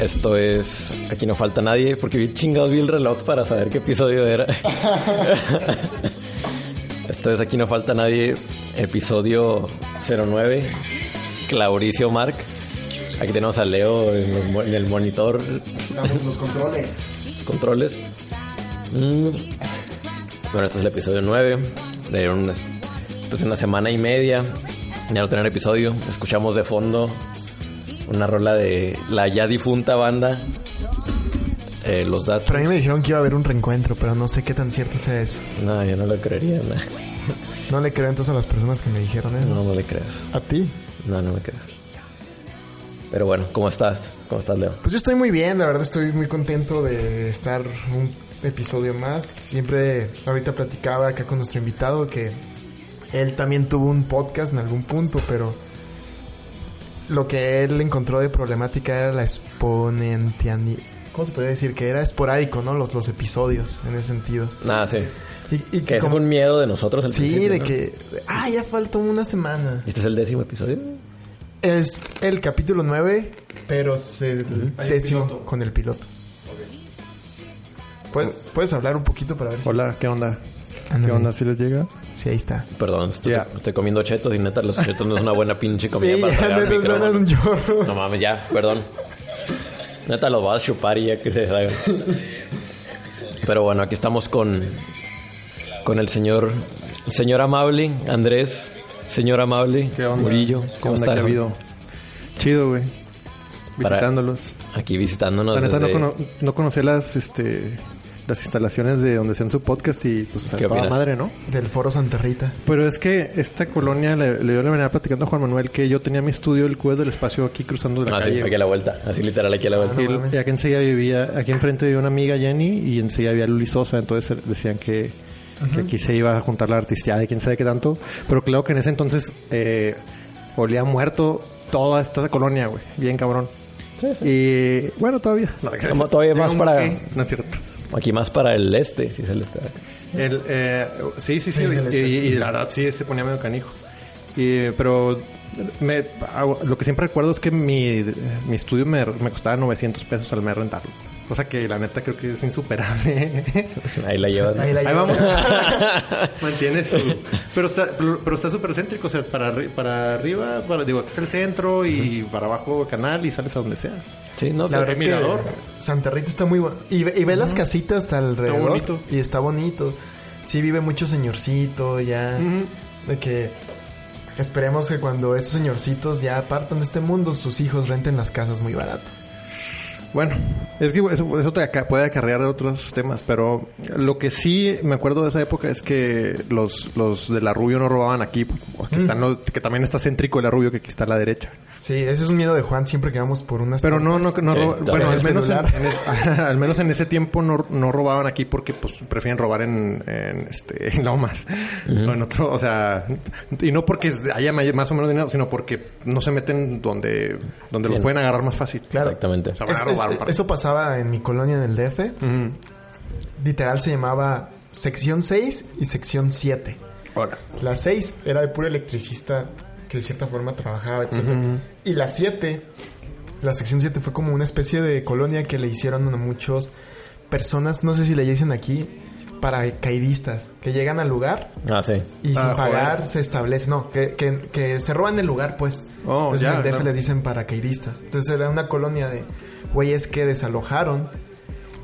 Esto es. Aquí no falta nadie porque vi chingado vi el reloj para saber qué episodio era. Esto es Aquí no falta nadie, episodio 09. Clauricio Mark. Aquí tenemos a Leo en, los el monitor, Damos los controles. controles. Mm. Bueno, este es el episodio 9. De unas, pues una semana y media. Ya no tener episodio. Escuchamos de fondo una rola de la ya difunta banda. eh, los datos. Pero a mí me dijeron que iba a haber un reencuentro, pero no sé qué tan cierto sea eso. No, yo no lo creería. No, No le creo entonces a las personas que me dijeron eso. no, no le creas. ¿A ti? No, no me creas. Pero bueno, ¿cómo estás? ¿Cómo estás, Leo? Pues yo estoy muy bien, la verdad estoy muy contento de estar un episodio más. Siempre ahorita platicaba acá con nuestro invitado que él también tuvo un podcast en algún punto, pero lo que él encontró de problemática era la exponentialidad. ¿Cómo se podría decir? Que era esporádico, ¿no? Los, los episodios, en ese sentido. Nada, sí. Y, y Que como- un miedo de nosotros al Sí, de ¿no? que... Ah, ya falta una semana. ¿Este es el décimo episodio? Es el capítulo 9, pero es el décimo con el piloto. ¿Puedes, puedes hablar un poquito para ver si... Hola, ¿qué onda? Ándale. ¿Qué onda? ¿Sí les llega? Sí, ahí está. Perdón, estoy, Ya. estoy comiendo chetos y neta los chetos no es una buena pinche comida Sí, para ya tragar me micrófono. suena un chorro. No mames, ya, perdón. Neta los vas a chupar y ya que se salga. Pero bueno, aquí estamos con con el señor señor amable Andrés, señor amable ¿Qué onda? Murillo, ¿Qué ¿cómo onda? está? ¿Qué? Chido, güey. Para- Visitándolos. Aquí visitándonos La neta no, cono- no conocía las, este, las instalaciones de donde hacían su podcast y pues ¿Qué a toda opinas? madre, ¿no? Del Foro Santa Rita. Pero es que esta colonia, le, le, yo le venía platicando a Juan Manuel que yo tenía mi estudio, el Cues del Espacio, aquí cruzando la Ah, sí, calle. aquí a la vuelta, así literal aquí a la vuelta. no Y, aquí enseguida vivía, aquí enfrente vivía una amiga Jenny y enseguida había Luli Sosa, entonces decían que, que aquí se iba a juntar la artisteada y quién sabe qué tanto. Pero claro que en ese entonces eh, olía muerto toda esta colonia, güey, bien cabrón. Sí, sí. Y bueno, todavía. No, Como todavía más para- No es cierto. Aquí más para el este, si está. El, eh, sí, sí, sí. Sí, y, el este. y la verdad sí se ponía medio canijo. Y, pero me, hago- lo que siempre recuerdo es que mi, mi estudio me, me costaba 900 pesos al mes rentarlo. Cosa que la neta creo que es insuperable. Ahí la llevas. Ahí la Ahí llevamos. vamos. Mantiene su... Pero está, pero, está súper céntrico. O sea, para, para arriba, para, digo, es el centro y para abajo canal y sales a donde sea. Sí, no, La verdad que mirador. Santa Rita está muy bueno. Y, ve- y ve las casitas alrededor. bonito. Y está bonito. Sí, vive mucho señorcito ya. De que esperemos que cuando esos señorcitos ya partan de este mundo, sus hijos renten las casas muy barato. Bueno, es que eso, eso te puede acarrear otros temas, pero lo que sí me acuerdo de esa época es que los, los de la Rubio no robaban aquí, que, están los- que también está céntrico el Rubio que aquí está a la derecha. Sí, ese es un miedo de Juan siempre que vamos por unas Pero no, no, no Sí, roba- también. bueno, al El menos, en, celular. en es- al menos en ese tiempo no, no robaban aquí porque pues prefieren robar en, en este en Lomas o en otro, o sea, y no porque haya más o menos dinero, sino porque no se meten donde donde Sí. los pueden agarrar más fácil. Claro. Exactamente. O sea, van Es- a robar es- eso pasaba en mi colonia en el DF. Literal se llamaba sección 6 y sección 7. Ahora. La 6 era de puro electricista que de cierta forma trabajaba, etc. Y la 7, la sección 7 fue como una especie de colonia que le hicieron a muchas personas, no sé si le dicen aquí, paracaidistas, que llegan al lugar Ah, sí. y Ah, sin pagar joder. se establece, no, que, que, que se roban el lugar, pues. Oh, Entonces ya, en el DF les dicen paracaidistas. Entonces era una colonia de güeyes que desalojaron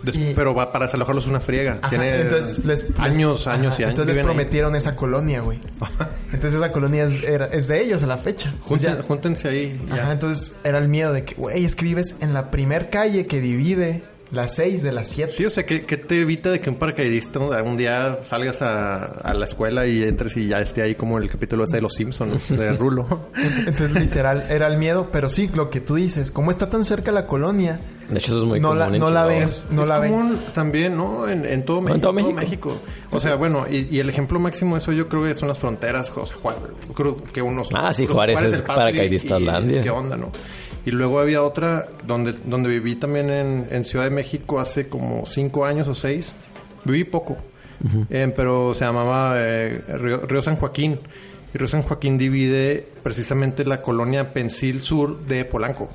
Des- Y- Pero va para alojarlos una friega. Ajá, Tiene entonces les, años, ajá, años y años. Entonces les ahí. prometieron esa colonia, güey. Entonces esa colonia es, era- es de ellos a la fecha. Pues ya- júntense ahí. ya. Ajá, entonces era el miedo de que, güey, es que vives en la primer calle que divide las seis de las siete. Sí, o sea, ¿qué, qué te evita de que un paracaidista un día salgas a, a la escuela y entres y ya esté ahí como el capítulo ese de Los Simpsons, de Rulo? Entonces, literal, era el miedo, pero sí, lo que tú dices, como está tan cerca la colonia, De hecho, eso es muy no común la, en no la ven, no es la ven. común también, ¿no? En, en todo México. en todo en México. O sea, bueno, y, y el ejemplo máximo de eso yo creo que son las fronteras. O sea, Juárez, creo que unos... Ah, sí, Juárez es paracaidista y- y Landia. ¿Qué onda, no? Y luego había otra donde, donde viví también en, en Ciudad de México hace como cinco años o seis. Viví poco. Eh, pero se llamaba eh, Río, Río San Joaquín. Y Río San Joaquín divide precisamente la colonia Pensil Sur de Polanco.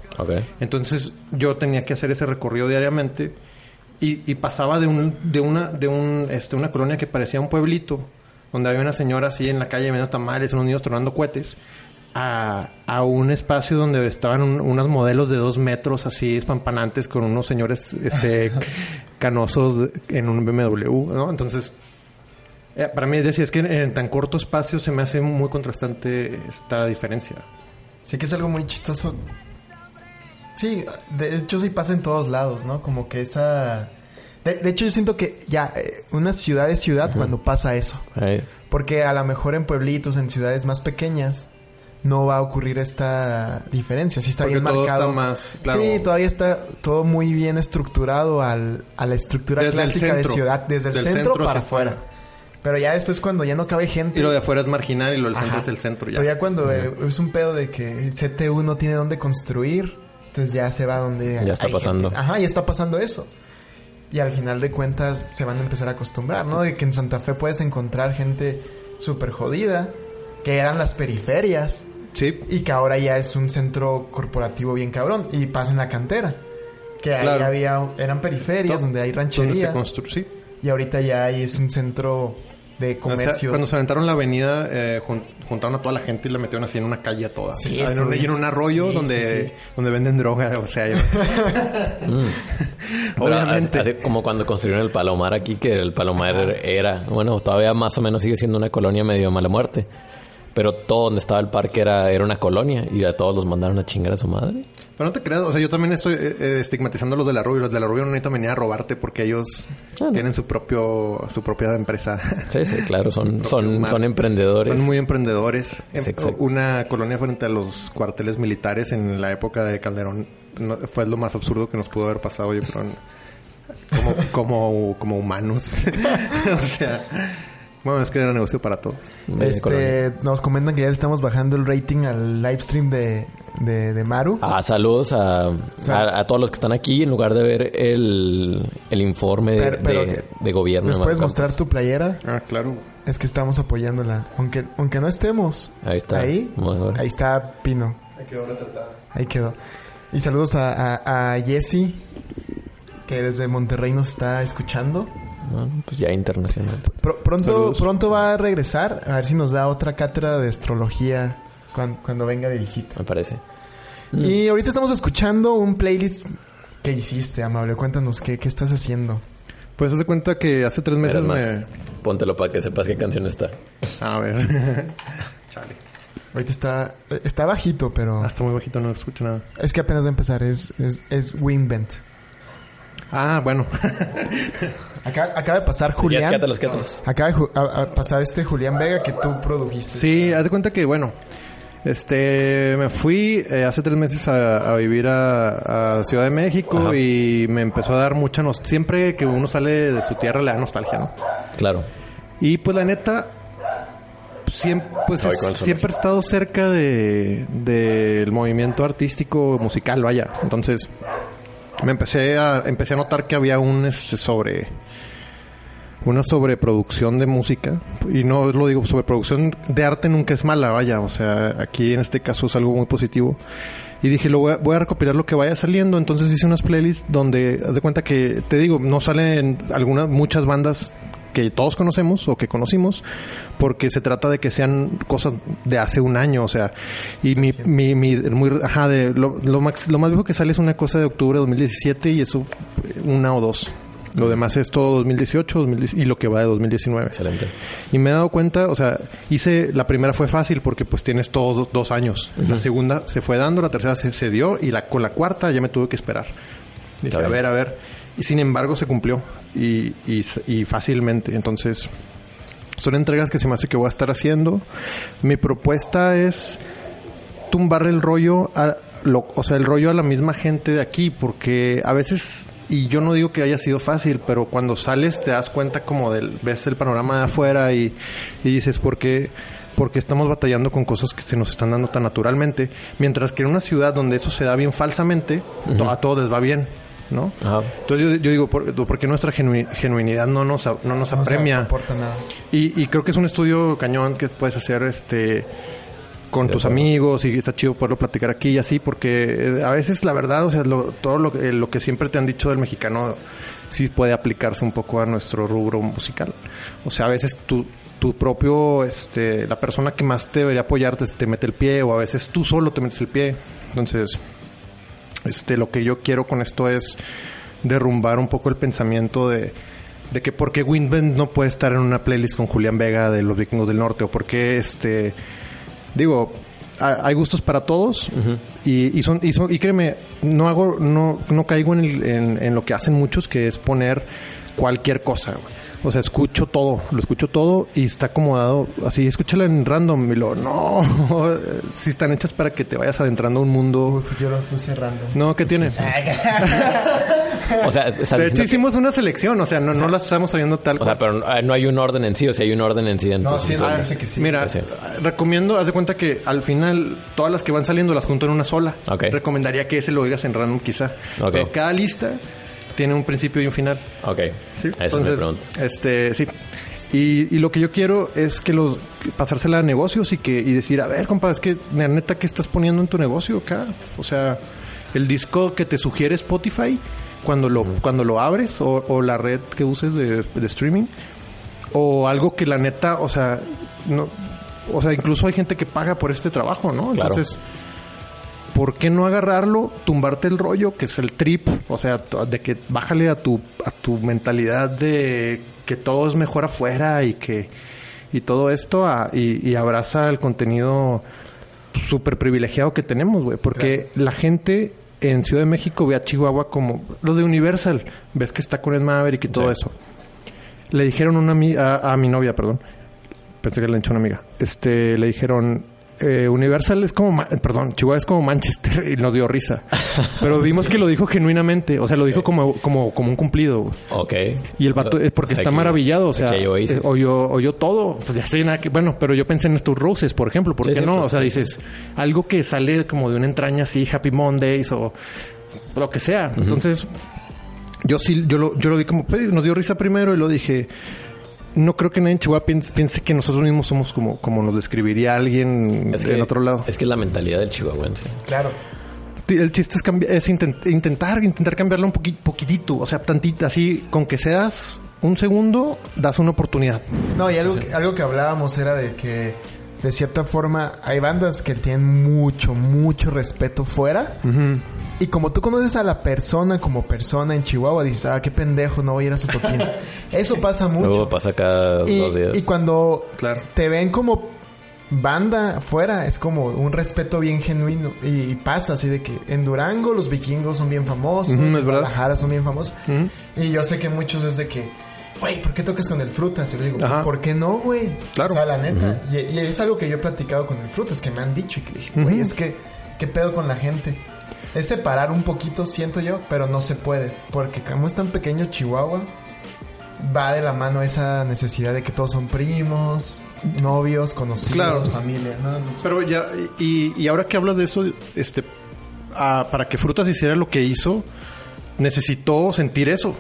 Entonces yo tenía que hacer ese recorrido diariamente y, y pasaba de un, de una, de un, este, una colonia que parecía un pueblito, donde había una señora así en la calle vendiendo tamales, unos niños tronando cohetes, a, a un espacio donde estaban un- unos modelos de dos metros así espampanantes con unos señores este canosos en un BMW, ¿no? Entonces, eh, para mí decía, es que en tan corto espacio se me hace muy contrastante esta diferencia. Sí que es algo muy chistoso. Sí, de hecho sí pasa en todos lados, ¿no? Como que esa... De, de hecho yo siento que ya, eh, una ciudad es ciudad cuando pasa eso. Ahí. Porque a lo mejor en pueblitos, en ciudades más pequeñas, no va a ocurrir esta diferencia. Sí está Porque bien todo marcado. está más, claro. Sí, todavía está todo muy bien estructurado al, a la estructura Desde clásica de ciudad, desde el centro, centro para afuera. afuera. Pero ya después cuando ya no cabe gente... Y lo de afuera es marginal y lo del centro es el centro ya. Pero ya cuando eh, es un pedo de que el CTU no tiene dónde construir, entonces ya se va donde... Ya está hay pasando. gente. Ajá, ya está pasando eso. Y al final de cuentas se van a empezar a acostumbrar, ¿no? De que en Santa Fe puedes encontrar gente súper jodida, que eran las periferias, Sí. y que ahora ya es un centro corporativo bien cabrón, y pasa en la cantera. Que ahí Claro. había, eran periferias donde hay Donde se rancherías. Sí. y ahorita ya ahí es un centro de O sea, comercios. cuando se aventaron la avenida, eh, jun- juntaron a toda la gente y la metieron así en una calle a toda. Sí, Ah, en, un, y en bien- un arroyo sí, donde, sí, sí. donde venden droga. O sea, yo- Mm. Obviamente. así- así como cuando construyeron el Palomar aquí, que el Palomar era, bueno, todavía más o menos sigue siendo una colonia medio mala muerte. Pero todo donde estaba el parque era, era una colonia y a todos los mandaron a chingar a su madre. Pero no te creas, o sea, yo también estoy eh, eh, estigmatizando a los de la Rubio. Los de la Rubio no necesitan venir a robarte porque ellos Ah, no. tienen su propio su propia empresa. Sí, sí, claro, son, son, Mar- son emprendedores. Son muy emprendedores. Em, Sí. Una colonia frente a los cuarteles militares en la época de Calderón no- fue lo más absurdo que nos pudo haber pasado, yo creo, como, como, como humanos. o sea, bueno, es que era negocio para todos. Este, nos comentan que ya estamos bajando el rating al live stream de, de, de Maru. Ah, saludos a, a, a todos los que están aquí en lugar de ver el, el informe de, Pero- pero de- gobierno. ¿Nos de puedes mostrar tu playera? Ah, claro. Es que estamos apoyándola. Aunque, aunque no estemos. Ahí está. Ahí, está Pino. Ahí quedó retratada. Ahí quedó. Y saludos a, a, a Jesse, que desde Monterrey nos está escuchando. Bueno, pues ya internacional. Pro- pronto, Saludos. pronto va a regresar. A ver si nos da otra cátedra de astrología cuan- cuando, venga de visita. Me parece. Y ahorita estamos escuchando un playlist que hiciste, amable. Cuéntanos qué, qué estás haciendo. Pues haz de cuenta que hace tres meses más. me... Póntelo para que sepas qué canción está. A ver. Chale. Ahorita está, está bajito, pero Hasta muy bajito, no escucho nada. es que apenas va a empezar. Es, es, es Winvent. Ah, bueno. Acaba de pasar Julián. Ya, quédatelos, quédatelos. Acaba de ju- a- a pasar este Julián Vega que tú produjiste. Sí, haz de cuenta que, bueno, este, me fui eh, hace tres meses a, a vivir a, a Ciudad de México Ajá. y me empezó a dar mucha nostalgia. Siempre que uno sale de su tierra le da nostalgia, ¿no? Claro. Y pues la neta, siempre, pues, es- siempre he estado cerca de del movimiento artístico musical, vaya. Entonces, me empecé a, empecé a notar que había un este sobre una sobreproducción de música. Y no lo digo sobreproducción de arte nunca es mala vaya. O sea aquí en este caso es algo muy positivo. Y dije lo voy a, voy a recopilar lo que vaya saliendo entonces hice unas playlists donde haz de cuenta que te digo no salen algunas muchas bandas que todos conocemos o que conocimos porque se trata de que sean cosas de hace un año o sea y mi, mi, mi muy ajá de lo, lo, max- lo más viejo que sale es una cosa de octubre de 2017 y eso eh, una o dos Lo demás es todo 2018 2010 y lo que va de 2019. Excelente. Y me he dado cuenta, o sea, hice, la primera fue fácil porque pues tienes todos dos años. La segunda se fue dando, la tercera se, se dio y la, con la cuarta ya me tuve que esperar. Dije, a ver, a ver. Y sin embargo se cumplió y, y, y fácilmente. Entonces, son entregas que se me hace que voy a estar haciendo. Mi propuesta es tumbarle el rollo a lo, o sea, el rollo a la misma gente de aquí, porque a veces, y yo no digo que haya sido fácil, pero cuando sales te das cuenta como del, ves el panorama de afuera y, y dices, ¿por qué? Porque estamos batallando con cosas que se nos están dando tan naturalmente, mientras que en una ciudad donde eso se da bien falsamente, to- a todos les va bien, ¿no? Ajá. Entonces yo, yo digo, ¿por, por qué nuestra genui- genuinidad no nos, no nos apremia? aporta nada. Y, y creo que es un estudio cañón que puedes hacer este con tus amigos y está chido poderlo platicar aquí y así porque eh, a veces la verdad, o sea, lo- todo lo, que- lo que siempre te han dicho del mexicano sí puede aplicarse un poco a nuestro rubro musical. O sea, a veces tu, tu propio, este, la persona que más te debería apoyarte te mete el pie o a veces tú solo te metes el pie. Entonces, este, lo que yo quiero con esto es derrumbar un poco el pensamiento de, de que por qué Windbend no puede estar en una playlist con Julián Vega de los Vikingos del Norte o por qué este digo ha- hay gustos para todos y, y son y son y créeme no hago no no caigo en, el- en, en lo que hacen muchos que es poner cualquier cosa güey. O sea escucho todo lo escucho todo y está acomodado así escúchala en random y lo no si están hechas para que te vayas adentrando a un mundo Uf, yo lo fui cerrando. no ¿qué tiene? O sea, estás De hecho hicimos una selección, o sea, no, no las estamos oyendo tal o sea, pero eh, no hay un orden en sí, o sea, hay un orden en sí. No, Entonces, sí, entonces- parece que sí. Mira, Sí. recomiendo, haz de cuenta que al final todas las que van saliendo las junto en una sola. Ok. Recomendaría que ese lo oigas en random quizá. Ok. Pero cada lista tiene un principio y un final. Ok. ¿sí? Eso me Entonces, pregunto. este, sí. Y, y lo que yo quiero es que los pasársela a negocios y que y decir, a ver, compa, es que la neta ¿qué estás poniendo en tu negocio acá? O sea, el disco que te sugiere Spotify cuando lo cuando lo abres o, o la red que uses de, de streaming o algo que la neta, o sea, no o sea, incluso hay gente que paga por este trabajo, ¿no? Claro. ¿Por qué no agarrarlo, tumbarte el rollo, que es el trip? O sea, de que bájale a tu, a tu mentalidad de que todo es mejor afuera y que y todo esto a- y, y abraza el contenido súper privilegiado que tenemos, güey. Porque la gente en Ciudad de México ve a Chihuahua como los de Universal. Ves que está con el Maverick y todo Sí. eso. Le dijeron a, una, a, a mi novia, perdón. Pensé que le han dicho una amiga. Este, le dijeron, eh, Universal es como, perdón, Chihuahua es como Manchester y nos dio risa. Pero vimos que lo dijo genuinamente, o sea, lo dijo como, como, como un cumplido. Ok. Y el vato, es porque O sea, está aquí- maravillado, o sea, eh, oyó, oyó todo. Pues ya sé nada que, bueno, pero yo pensé en estos Roses, por ejemplo, ¿por Sí, qué sí, no? pues, o sea, dices, algo que sale como de una entraña así, Happy Mondays o lo que sea. Entonces, yo sí, yo lo, yo lo vi como, pues, nos dio risa primero y lo dije, no creo que nadie en Chihuahua piense, piense que nosotros mismos somos como, como nos describiría alguien Es en que, otro lado. Es que es la mentalidad del chihuahuense. Claro. El chiste es, cambi- es intent- intentar, intentar cambiarlo un poqui- poquitito, o sea, tantito, así, con que seas un segundo, das una oportunidad. No, y algo, que, algo que hablábamos era de que, de cierta forma, hay bandas que tienen mucho, mucho respeto fuera. Y como tú conoces a la persona como persona en Chihuahua, dices, ah, qué pendejo, no voy a ir a su toquín. Eso pasa mucho. Luego pasa cada y, dos días. y cuando Claro. te ven como banda fuera, es como un respeto bien genuino. Y, y pasa así de que en Durango los vikingos son bien famosos, Ujú, es en. Guadalajara son bien famosos. Y yo sé que muchos es de que, güey, ¿por qué tocas con el Frutas? Yo le digo, Ajá. ¿por qué no, güey? Claro. O sea, la neta. y, y es algo que yo he platicado con el Frutas, que me han dicho y que le dije, güey, es que, ¿qué pedo con la gente? Es separar un poquito, siento yo, pero no se puede. Porque como es tan pequeño Chihuahua, va de la mano esa necesidad de que todos son primos, novios, conocidos, Claro. familia, ¿no? Entonces, Pero ya, y, y ahora que hablas de eso, este, ah, para que Frutas hiciera lo que hizo, necesitó sentir eso.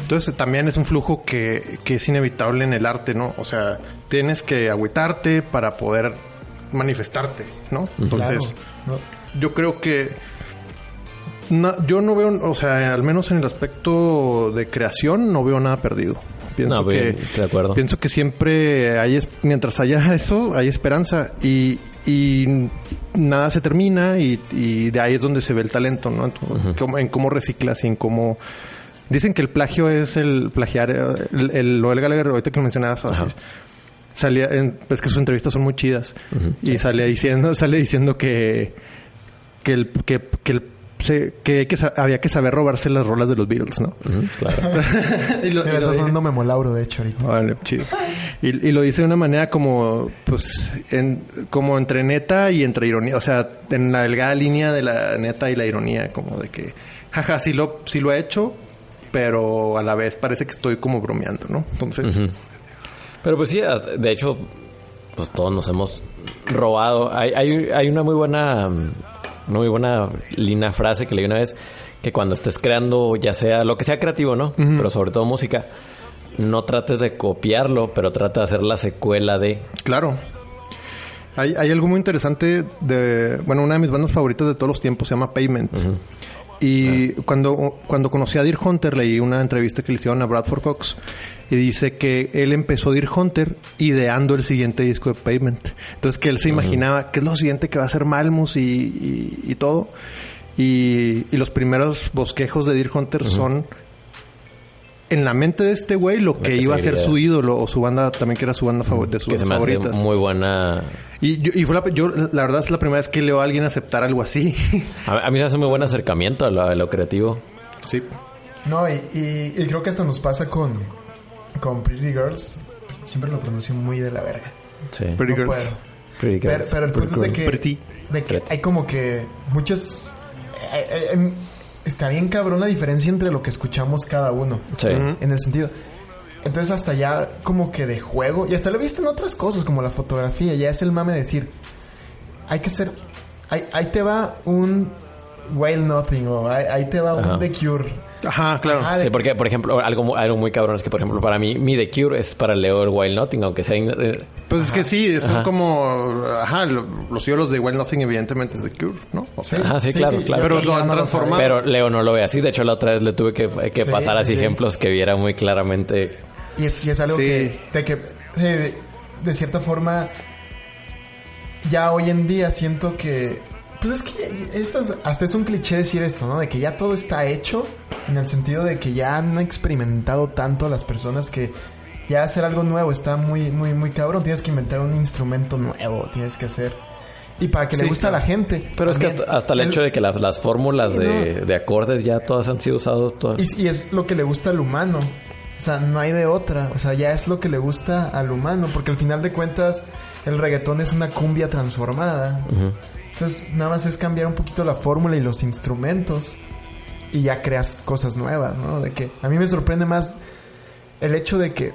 Entonces también es un flujo que, que es inevitable en el arte, ¿no? O sea, tienes que agüitarte para poder manifestarte, ¿no? Entonces, claro, yo creo que na- yo no veo, o sea, al menos en el aspecto de creación, no veo nada perdido. Pienso No, que de acuerdo. pienso que siempre hay, mientras haya eso, hay esperanza y, y nada se termina y, y de ahí es donde se ve el talento, ¿no? En, cómo- en cómo reciclas y en cómo Dicen que el plagio es el plagiar, el, el Noel Gallagher, ahorita que lo mencionabas, así, salía, en, es que sus entrevistas son muy chidas. Y salía diciendo, sale diciendo que, que el, que, que el se- que, hay que sa- había que saber robarse las rolas de los Beatles, ¿no? Claro. y lo, Me y lo- sonando Memolauro, de hecho, ahorita. Vale, chido. Y, y lo dice de una manera como, pues, en- como entre neta y entre ironía. O sea, en la delgada línea de la neta y la ironía, como de que, jaja, sí lo, sí lo he hecho, pero a la vez parece que estoy como bromeando, ¿no? Entonces. Pero pues sí, hasta- de hecho, pues todos nos hemos robado. Hay, hay, hay una muy buena, una muy buena línea frase que leí una vez, que cuando estés creando, ya sea lo que sea creativo, ¿no? Pero sobre todo música, no trates de copiarlo, pero trata de hacer la secuela de... claro. Hay, hay algo muy interesante de, bueno, una de mis bandas favoritas de todos los tiempos se llama Payment. Y cuando, cuando conocí a Deer Hunter, leí una entrevista que le hicieron a Bradford Cox y dice que él empezó Deer Hunter ideando el siguiente disco de Pavement. Entonces que él se imaginaba qué es lo siguiente que va a hacer Malmus y, y- y todo. Y, y los primeros bosquejos de Deer Hunter son en la mente de este güey lo que que iba a ser su ídolo o su banda también que era su banda favorita, de sus Que se me hace muy buena... Y, yo, y fue la, yo, la verdad es la primera vez que leo a alguien aceptar algo así. A, a mí se me hace muy buen acercamiento a lo, a lo creativo. sí. No, y, y- y creo que hasta nos pasa con, con Pretty Girls. Siempre lo pronuncio muy de la verga. Sí. Pretty No Girls. puedo. Pretty Pero, girls. pero el punto es de que, de hay como que muchas... eh, eh, está bien cabrón la diferencia entre lo que escuchamos cada uno. Sí. En el sentido... Entonces hasta ya como que de juego... Y hasta lo he visto en otras cosas como la fotografía. Ya es el mame de decir... Hay que hacer... Ahí, ahí te va un... Wild Nothing o ahí, ahí te va Ajá. un The Cure. Ajá, claro. Ah, Sí, porque, por ejemplo, algo, algo muy cabrón es que, por ejemplo, para mí, mi The Cure es para Leo el Wild Nothing, aunque sea... eh, Pues es que sí, son Ajá. como... Ajá, lo- los ídolos de Wild Nothing evidentemente es The Cure, ¿no? O sea, Ajá, sí, claro, claro. Pero lo han transformado. Pero Leo no lo ve así. De hecho, la otra vez le tuve que, que Sí, pasar así sí. ejemplos que viera muy claramente. Y es, y es algo Sí. que, de que eh, de cierta forma ya hoy en día siento que pues es que esto es- hasta es un cliché decir esto, ¿no? De que ya todo está hecho en el sentido de que ya han experimentado tanto las personas que ya hacer algo nuevo está muy muy muy cabrón, tienes que inventar un instrumento nuevo, tienes que hacer y para que Sí, le guste a la gente. Pero es que hasta, hasta el hecho de que las, las fórmulas Sí, de, no. de acordes ya todas han sido usadas. todas. Y, y es lo que le gusta al humano. O sea, no hay de otra. O sea, ya es lo que le gusta al humano. Porque al final de cuentas, el reggaetón es una cumbia transformada. Ujú. Entonces, nada más es cambiar un poquito la fórmula y los instrumentos. Y ya creas cosas nuevas, ¿no? De que a mí me sorprende más el hecho de que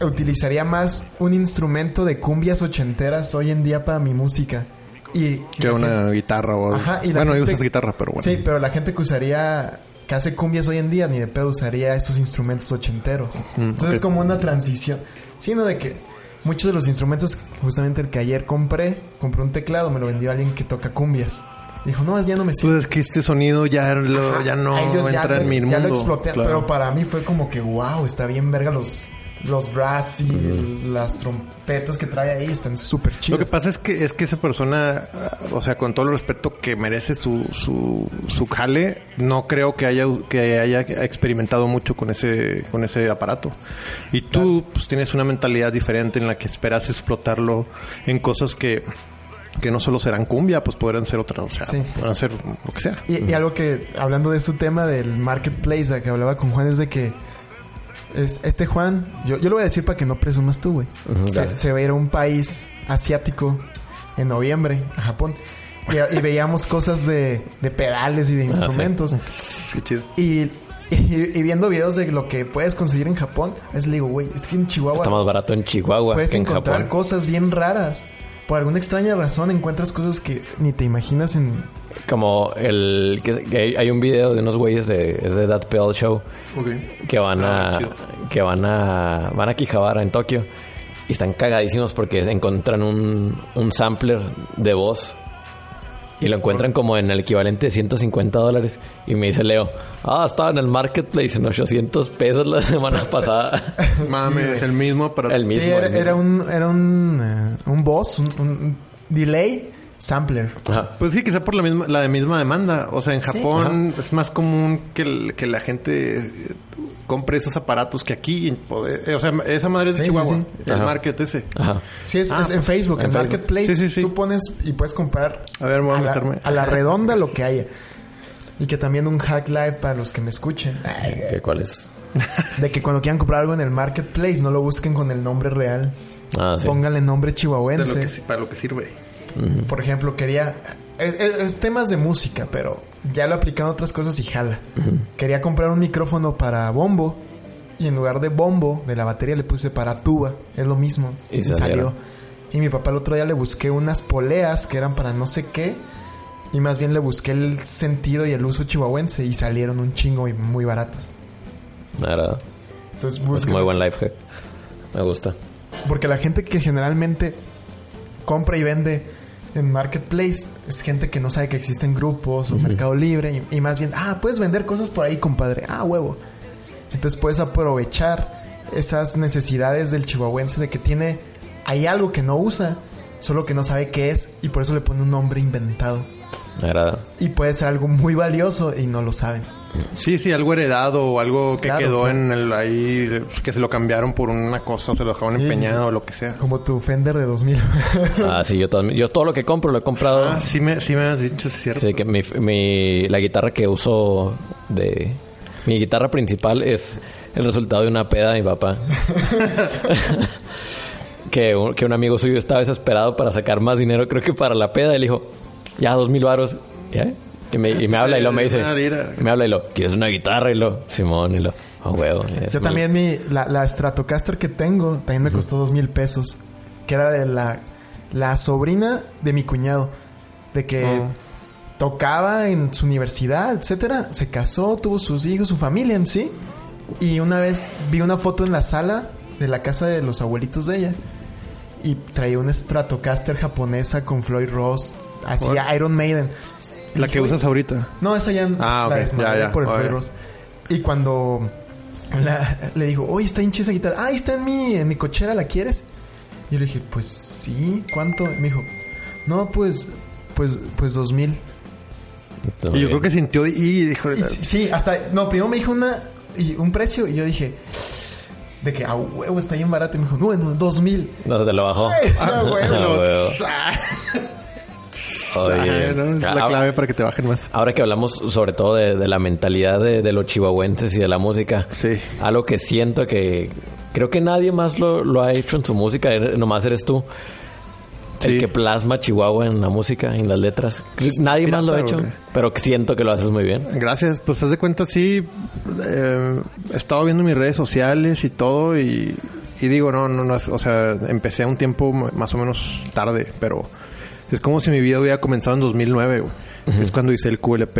utilizaría más un instrumento de cumbias ochenteras hoy en día para mi música. Y Que una guitarra o... Ajá, y bueno, gente- usas guitarra, pero bueno. Sí, pero la gente que usaría, que hace cumbias hoy en día, ni de pedo usaría esos instrumentos ochenteros. Entonces es como una transición. Sino de que muchos de los instrumentos, justamente el que ayer compré, compré un teclado, me lo vendió alguien que toca cumbias. Dijo, no, ya no me sirve. Pues es que este sonido ya, lo- ya no ya entra lo- en mi ya mundo. lo exploté, claro. pero para mí fue como que, wow, está bien verga los, los brass y las trompetas que trae ahí, están súper Lo chidos. que pasa es que es que esa persona, o sea, con todo el respeto que merece su, su, su jale, no creo que haya que haya experimentado mucho con ese con ese aparato. Y tú pues tienes una mentalidad diferente en la que esperas explotarlo en cosas que que no solo serán cumbia, pues podrán ser otra, o sea, Sí. podrán ser lo que sea. Y, y algo que, hablando de su tema del marketplace, que hablaba con Juan, es de que este Juan, yo, yo lo voy a decir para que no presumas tú, güey. Se, se va a ir a un país asiático en noviembre, a Japón. Y, y veíamos cosas de, de pedales y de instrumentos. Qué chido. y, y- y viendo videos de lo que puedes conseguir en Japón, veces le digo, güey, es que en Chihuahua Está más barato en Chihuahua puedes que en encontrar Japón. cosas bien raras. Por alguna extraña razón encuentras cosas que ni te imaginas en... Como el... Que, que hay, un video de unos güeyes de... Es de That Pedal Show. Ok. que van Ah, a chido. que van a van a Quijabara en Tokio y están cagadísimos porque encuentran un, un sampler de voz y lo encuentran como en el equivalente de 150 dólares y me dice Leo ah estaba en el marketplace en 800 pesos la semana pasada Mames, güey. el mismo para El mismo, sí, era, el mismo. era un, era un, eh, un boss, un, un delay sampler. Ajá. Pues sí, quizá por la misma, la misma demanda. O sea, en Japón es más común que, el- que la gente eh, compre esos aparatos que aquí. en poder- eh, o sea, esa madre es de Sí, Chihuahua. sí, El Ajá. market ese. Ajá. Sí, es, Ah, es en pues, Facebook, en en, Facebook. Marketplace. Sí, sí, sí. Tú pones y puedes comprar A ver, voy a la, meterme. a la redonda lo que haya. Y que también un hack live para los que me escuchen. ¿Qué, ¿Cuál es? De que cuando quieran comprar algo en el Marketplace no lo busquen con el nombre real. Ah, sí. Pónganle nombre De lo chihuahuense. que, para lo que sirve. Por ejemplo, quería... Es, es- es temas de música, pero ya lo he aplicado otras cosas y jala. Quería comprar un micrófono para bombo y en lugar de bombo de la batería le puse para tuba. Es lo mismo. Y Y, salió. Y mi papá el otro día le busqué unas poleas que eran para no sé qué. Y más bien le busqué el sentido y el uso chihuahuense y salieron un chingo y muy baratas. Verdad. Entonces Es muy buen life hack. Me gusta. Porque la gente que generalmente compra y vende en Marketplace es gente que no sabe que existen grupos o Mercado Libre y, y más bien, ah, puedes vender cosas por ahí, compadre. Ah, huevo. Entonces puedes aprovechar esas necesidades del chihuahuense de que tiene, hay algo que no usa, solo que no sabe qué es y por eso le pone un nombre inventado. Me agrada. Y puede ser algo muy valioso y no lo saben. Sí, sí, algo heredado o algo que Claro, quedó claro. en el ahí, que se lo cambiaron por una cosa o se lo dejaron Sí, empeñado sí. o lo que sea. Como tu Fender de 2000. Ah, sí, yo todo, yo todo lo que compro lo he comprado. Ah, sí me, sí me has dicho, es cierto. Sí, que mi, mi- la guitarra que uso de... Mi guitarra principal es el resultado de una peda de mi papá. que, un, que un amigo suyo estaba desesperado para sacar más dinero, creo que para la peda. Y le dijo, ya, dos mil varos. ¿Ya? Y me, y me habla y lo me dice... Ah. Me habla y lo, ¿quieres una guitarra? Y lo, Simón, y lo, oh, huevo. Yo también mi... La, la Stratocaster que tengo también me costó dos mil pesos. Que era de la... La sobrina de mi cuñado. De que... Oh. Tocaba en su universidad, etcétera. Se casó, tuvo sus hijos, su familia en sí. Y una vez vi una foto en la sala de la casa de los abuelitos de ella. Y traía una Stratocaster japonesa con Floyd Ross. Hacía Iron Maiden. La que usas ahorita. No, esa ya Ah, la desmadré Ya, ya. por el. Ross. Y cuando la- le digo, oye, está hincha esa guitarra. Ah, ahí está en mi, en mi cochera, ¿la quieres? Y yo le dije, pues sí, ¿cuánto? Y me dijo, no, pues, pues, pues dos mil. Y yo creo que sintió y dijo, Y sí, hasta, no, primero me dijo una, y un precio y yo dije, de que a huevo está bien barato. Y me dijo, no, bueno, dos mil. No, te lo bajó. Ah, huevo. Ah, huevo. Oye, ¿no? Es la ah, clave para que te bajen más. Ahora que hablamos sobre todo de, de la mentalidad de, de los chihuahuenses y de la música, Sí. algo que siento que creo que nadie más lo, lo ha hecho en su música, er- nomás eres tú. El que plasma Chihuahua en la música, en las letras. Nadie más lo ha hecho, pero siento que lo haces muy bien. Gracias. Pues haz de cuenta, sí. eh, he estado viendo mis redes sociales y todo y, y digo, no, no, no, o sea, empecé a un tiempo más o menos tarde, pero es como si mi vida hubiera comenzado en 2009, güey. que Es cuando hice el QLP.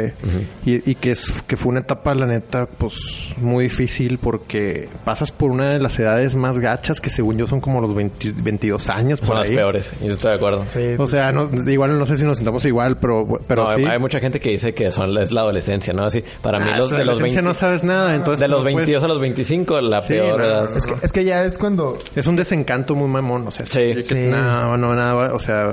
y, y que, es, que fue una etapa, la neta, pues muy difícil porque pasas por una de las edades más gachas que según yo son como los 20 22 años Son por las ahí. peores, y yo estoy de acuerdo. Sí, O sea, no, igual no sé si nos sentamos igual, pero, pero No, sí. hay mucha gente que dice que son, es la adolescencia, ¿no? Así, para mí Ah, los, de los adolescencia 20, no sabes nada, entonces de los puedes- 22 a los 25, la Sí, peor no, edad. no, es, que, es que ya es cuando Es un desencanto muy mamón, o sea. Sí. que- Sí. No, no, nada, o sea...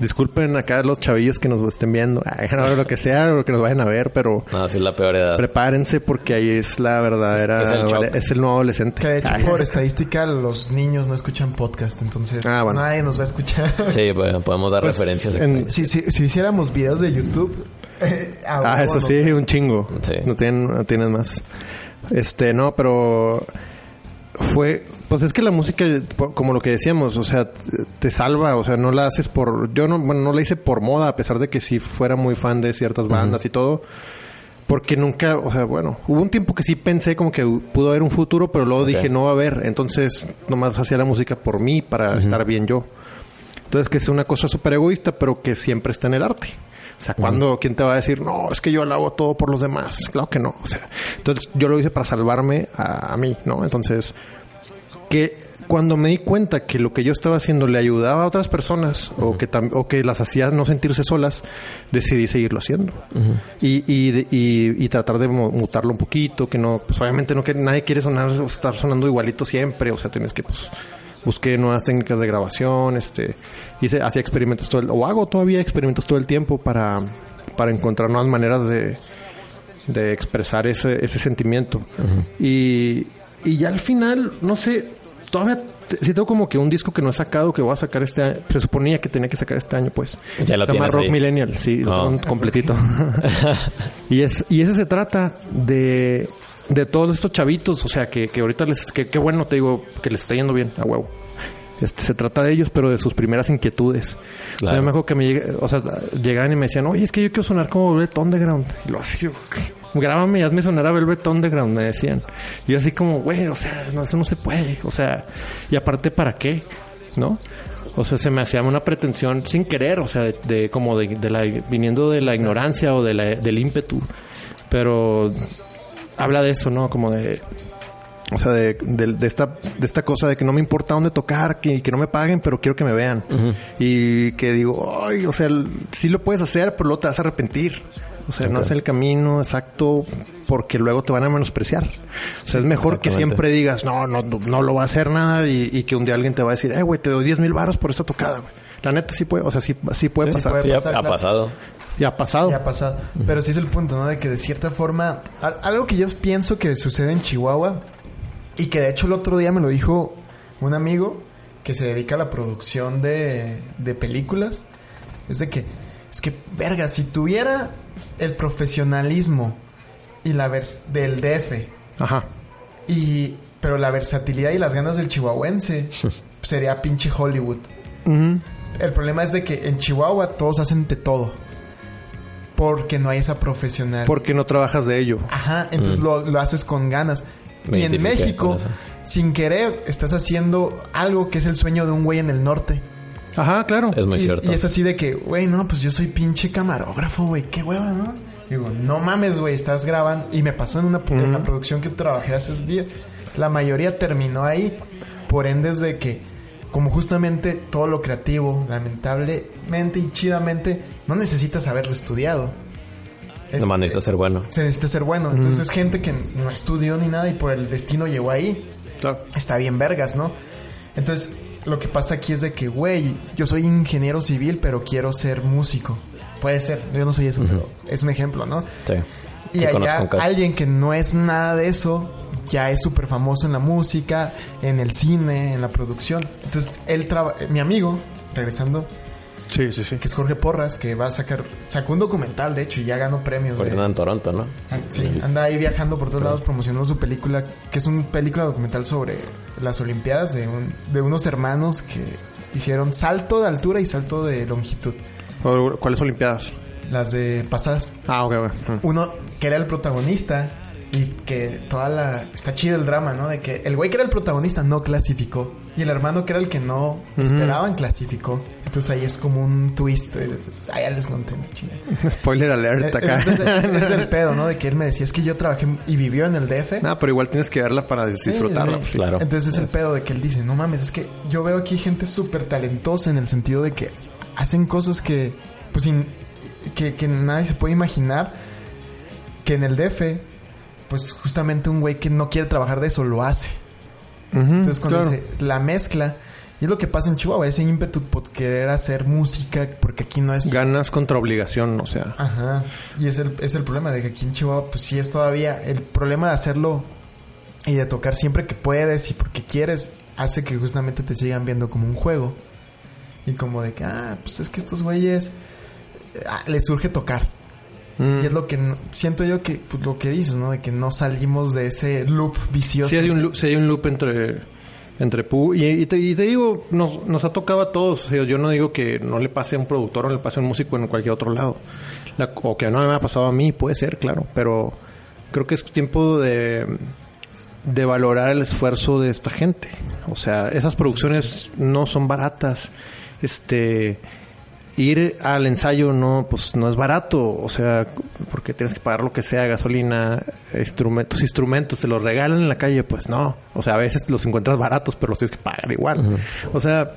Disculpen acá los chavillos que nos estén viendo, ay, no, lo que sea, o que nos vayan a ver, pero No, sí es la peor edad. prepárense porque ahí es la verdadera... Es el shock. es el nuevo adolescente. Que de hecho, Ay. por estadística, los niños no escuchan podcast, entonces Ah, bueno. nadie nos va a escuchar. Sí, bueno, podemos dar Pues, referencias. en- si, si, si hiciéramos videos de YouTube... eh, Ah, eso nos- sí, un chingo. Sí. No tienen, no tienen más. Este, no, pero fue, pues es que la música, como lo que decíamos, o sea, te- te salva, o sea, no la haces por, yo no, bueno, no la hice por moda, a pesar de que sí fuera muy fan de ciertas bandas y todo. Porque nunca, o sea, bueno, hubo un tiempo que sí pensé como que pudo haber un futuro, pero luego dije no va a haber. Entonces, nomás hacía la música por mí, para estar bien yo. Entonces, que es una cosa súper egoísta, pero que siempre está en el arte. O sea, cuando ¿quién te va a decir, no, es que yo lo hago todo por los demás? Claro que no. O sea, entonces yo lo hice para salvarme a, a mí, ¿no? Entonces, que cuando me di cuenta que lo que yo estaba haciendo le ayudaba a otras personas o, que o que las hacía no sentirse solas, decidí seguirlo haciendo. y, y, de- y- y tratar de mu- mutarlo un poquito, que no, pues obviamente no que nadie quiere sonar, estar sonando igualito siempre, o sea, tienes que pues busqué nuevas técnicas de grabación, este, hice, hacía experimentos todo el, o hago todavía experimentos todo el tiempo para, para encontrar nuevas maneras de, de expresar ese, ese sentimiento. y, y ya al final, no sé, todavía tengo como que un disco que no he sacado, que voy a sacar este año. Se suponía que tenía que sacar este año, pues. Ya lo Se llama Rock ahí. Millennial, sí, Oh. completito. y es y ese se trata de de todos estos chavitos, o sea, que, que ahorita les que qué bueno te digo que les está yendo bien a huevo. Este, se trata de ellos, pero de sus primeras inquietudes. O sea, Claro. yo me acuerdo que me o sea, llegaban y me decían, oye, es que yo quiero sonar como Velvet Underground. Y lo así, grábame y hazme sonar a Velvet Underground, me decían. Y yo así como, güey, o sea, no, eso no se puede. O sea, y aparte, ¿para qué? ¿No? O sea, se me hacía una pretensión sin querer, o sea, de, de- como de, de la, viniendo de la ignorancia o de la- del ímpetu. Pero habla de eso, ¿no? Como de, o sea, de, de- de esta, de esta cosa de que no me importa dónde tocar, que, que no me paguen, pero quiero que me vean. Y que digo, ay, o sea, sí lo puedes hacer, pero luego te vas a arrepentir. O sea, no es el camino exacto porque luego te van a menospreciar. O sea, es mejor que siempre digas, no, no, no, no lo va a hacer nada y, y que un día alguien te va a decir, eh, güey, te doy 10 mil baros por esa tocada, güey. La neta sí puede, o sea, sí, sí puede Sí, pasar. puede Sí, ha, pasar, ha claro. pasado. Y ha pasado. Ya ha pasado. Pero sí es el punto, ¿no? De que de cierta forma... al- Algo que yo pienso que sucede en Chihuahua y que de hecho el otro día me lo dijo un amigo que se dedica a la producción de, de películas. Es de que... Es que, verga, si tuviera el profesionalismo y la vers del DF Ajá. y... Pero la versatilidad y las ganas del chihuahuense sería pinche Hollywood. Ujú. El problema es de que en Chihuahua todos hacen de todo. Porque no hay esa profesional. Porque no trabajas de ello. Ajá, entonces lo, lo haces con ganas. Me y en México, sin querer, estás haciendo algo que es el sueño de un güey en el norte. Ajá, claro. Es muy y, cierto. y es así de que, güey, no, pues yo soy pinche camarógrafo, güey, qué hueva, ¿no? Digo, no mames, güey, estás grabando. Y me pasó en una en la producción que trabajé hace esos días. La mayoría terminó ahí. Por ende, es de que, como justamente todo lo creativo, lamentablemente y chidamente, no necesitas haberlo estudiado. Es- Nomás necesitas ser bueno. se necesita ser bueno. Entonces es gente que no estudió ni nada y por el destino llegó ahí. Claro. Está bien vergas, ¿no? Entonces, lo que pasa aquí es de que, güey, yo soy ingeniero civil, pero quiero ser músico. Puede ser, yo no soy eso, pero es un ejemplo, ¿no? Sí. Y Sí, allá alguien que no es nada de eso, ya es súper famoso en la música, en el cine, en la producción. Entonces, él trabaja, mi amigo, regresando, Sí, sí, sí. que es Jorge Porras, que va a sacar, sacó un documental, de hecho, y ya ganó premios. Ahorita de- anda en Toronto, ¿no? Ah, Sí, anda ahí viajando por todos lados promocionando su película, que es una película documental sobre las Olimpiadas de, un, de unos hermanos que hicieron salto de altura y salto de longitud, O- ¿Cuáles Olimpiadas? las de pasadas. Ah, ok, ok. Uno que era el protagonista y que toda la... Está chido el drama, ¿no? De que el güey que era el protagonista no clasificó y el hermano que era el que no esperaban clasificó. Entonces ahí es como un twist. eh, Ah, ya les conté, chingué. Spoiler alert acá. Ese es, el pedo, ¿no? De que él me decía, es que yo trabajé y vivió en el DF. Nah, pero igual tienes que verla para disfrutarla. Sí, sí. Claro. Entonces es el pedo de que él dice, no mames, es que yo veo aquí gente súper talentosa en el sentido de que hacen cosas que, pues, sin- que, que nadie se puede imaginar que en el DF, pues, justamente un güey que no quiere trabajar de eso lo hace. Entonces cuando claro. dice la mezcla, y es lo que pasa en Chihuahua, ese ímpetu por querer hacer música, porque aquí no es... Ganas contra obligación, o sea. Ajá. Y es el, es el problema de que aquí en Chihuahua, pues sí es todavía el problema de hacerlo y de tocar siempre que puedes y porque quieres, hace que justamente te sigan viendo como un juego. Y como de que, ah, pues es que estos güeyes ah, les surge tocar. Mm. Y es lo que no- siento yo que, pues lo que dices, ¿no? De que no salimos de ese loop vicioso. Sí hay un loop, sí hay un loop entre entre Pu y, y te, y te digo nos, nos ha tocado a todos. Yo no digo que no le pase a un productor o le pase a un músico en cualquier otro lado. La- o que no me ha pasado a mí puede ser claro. Pero creo que es tiempo de de valorar el esfuerzo de esta gente. O sea esas producciones no son baratas. Este ir al ensayo no pues no es barato. O sea porque tienes que pagar lo que sea gasolina instrumentos instrumentos te los regalan en la calle pues no. O sea a veces los encuentras baratos pero los tienes que pagar igual. O sea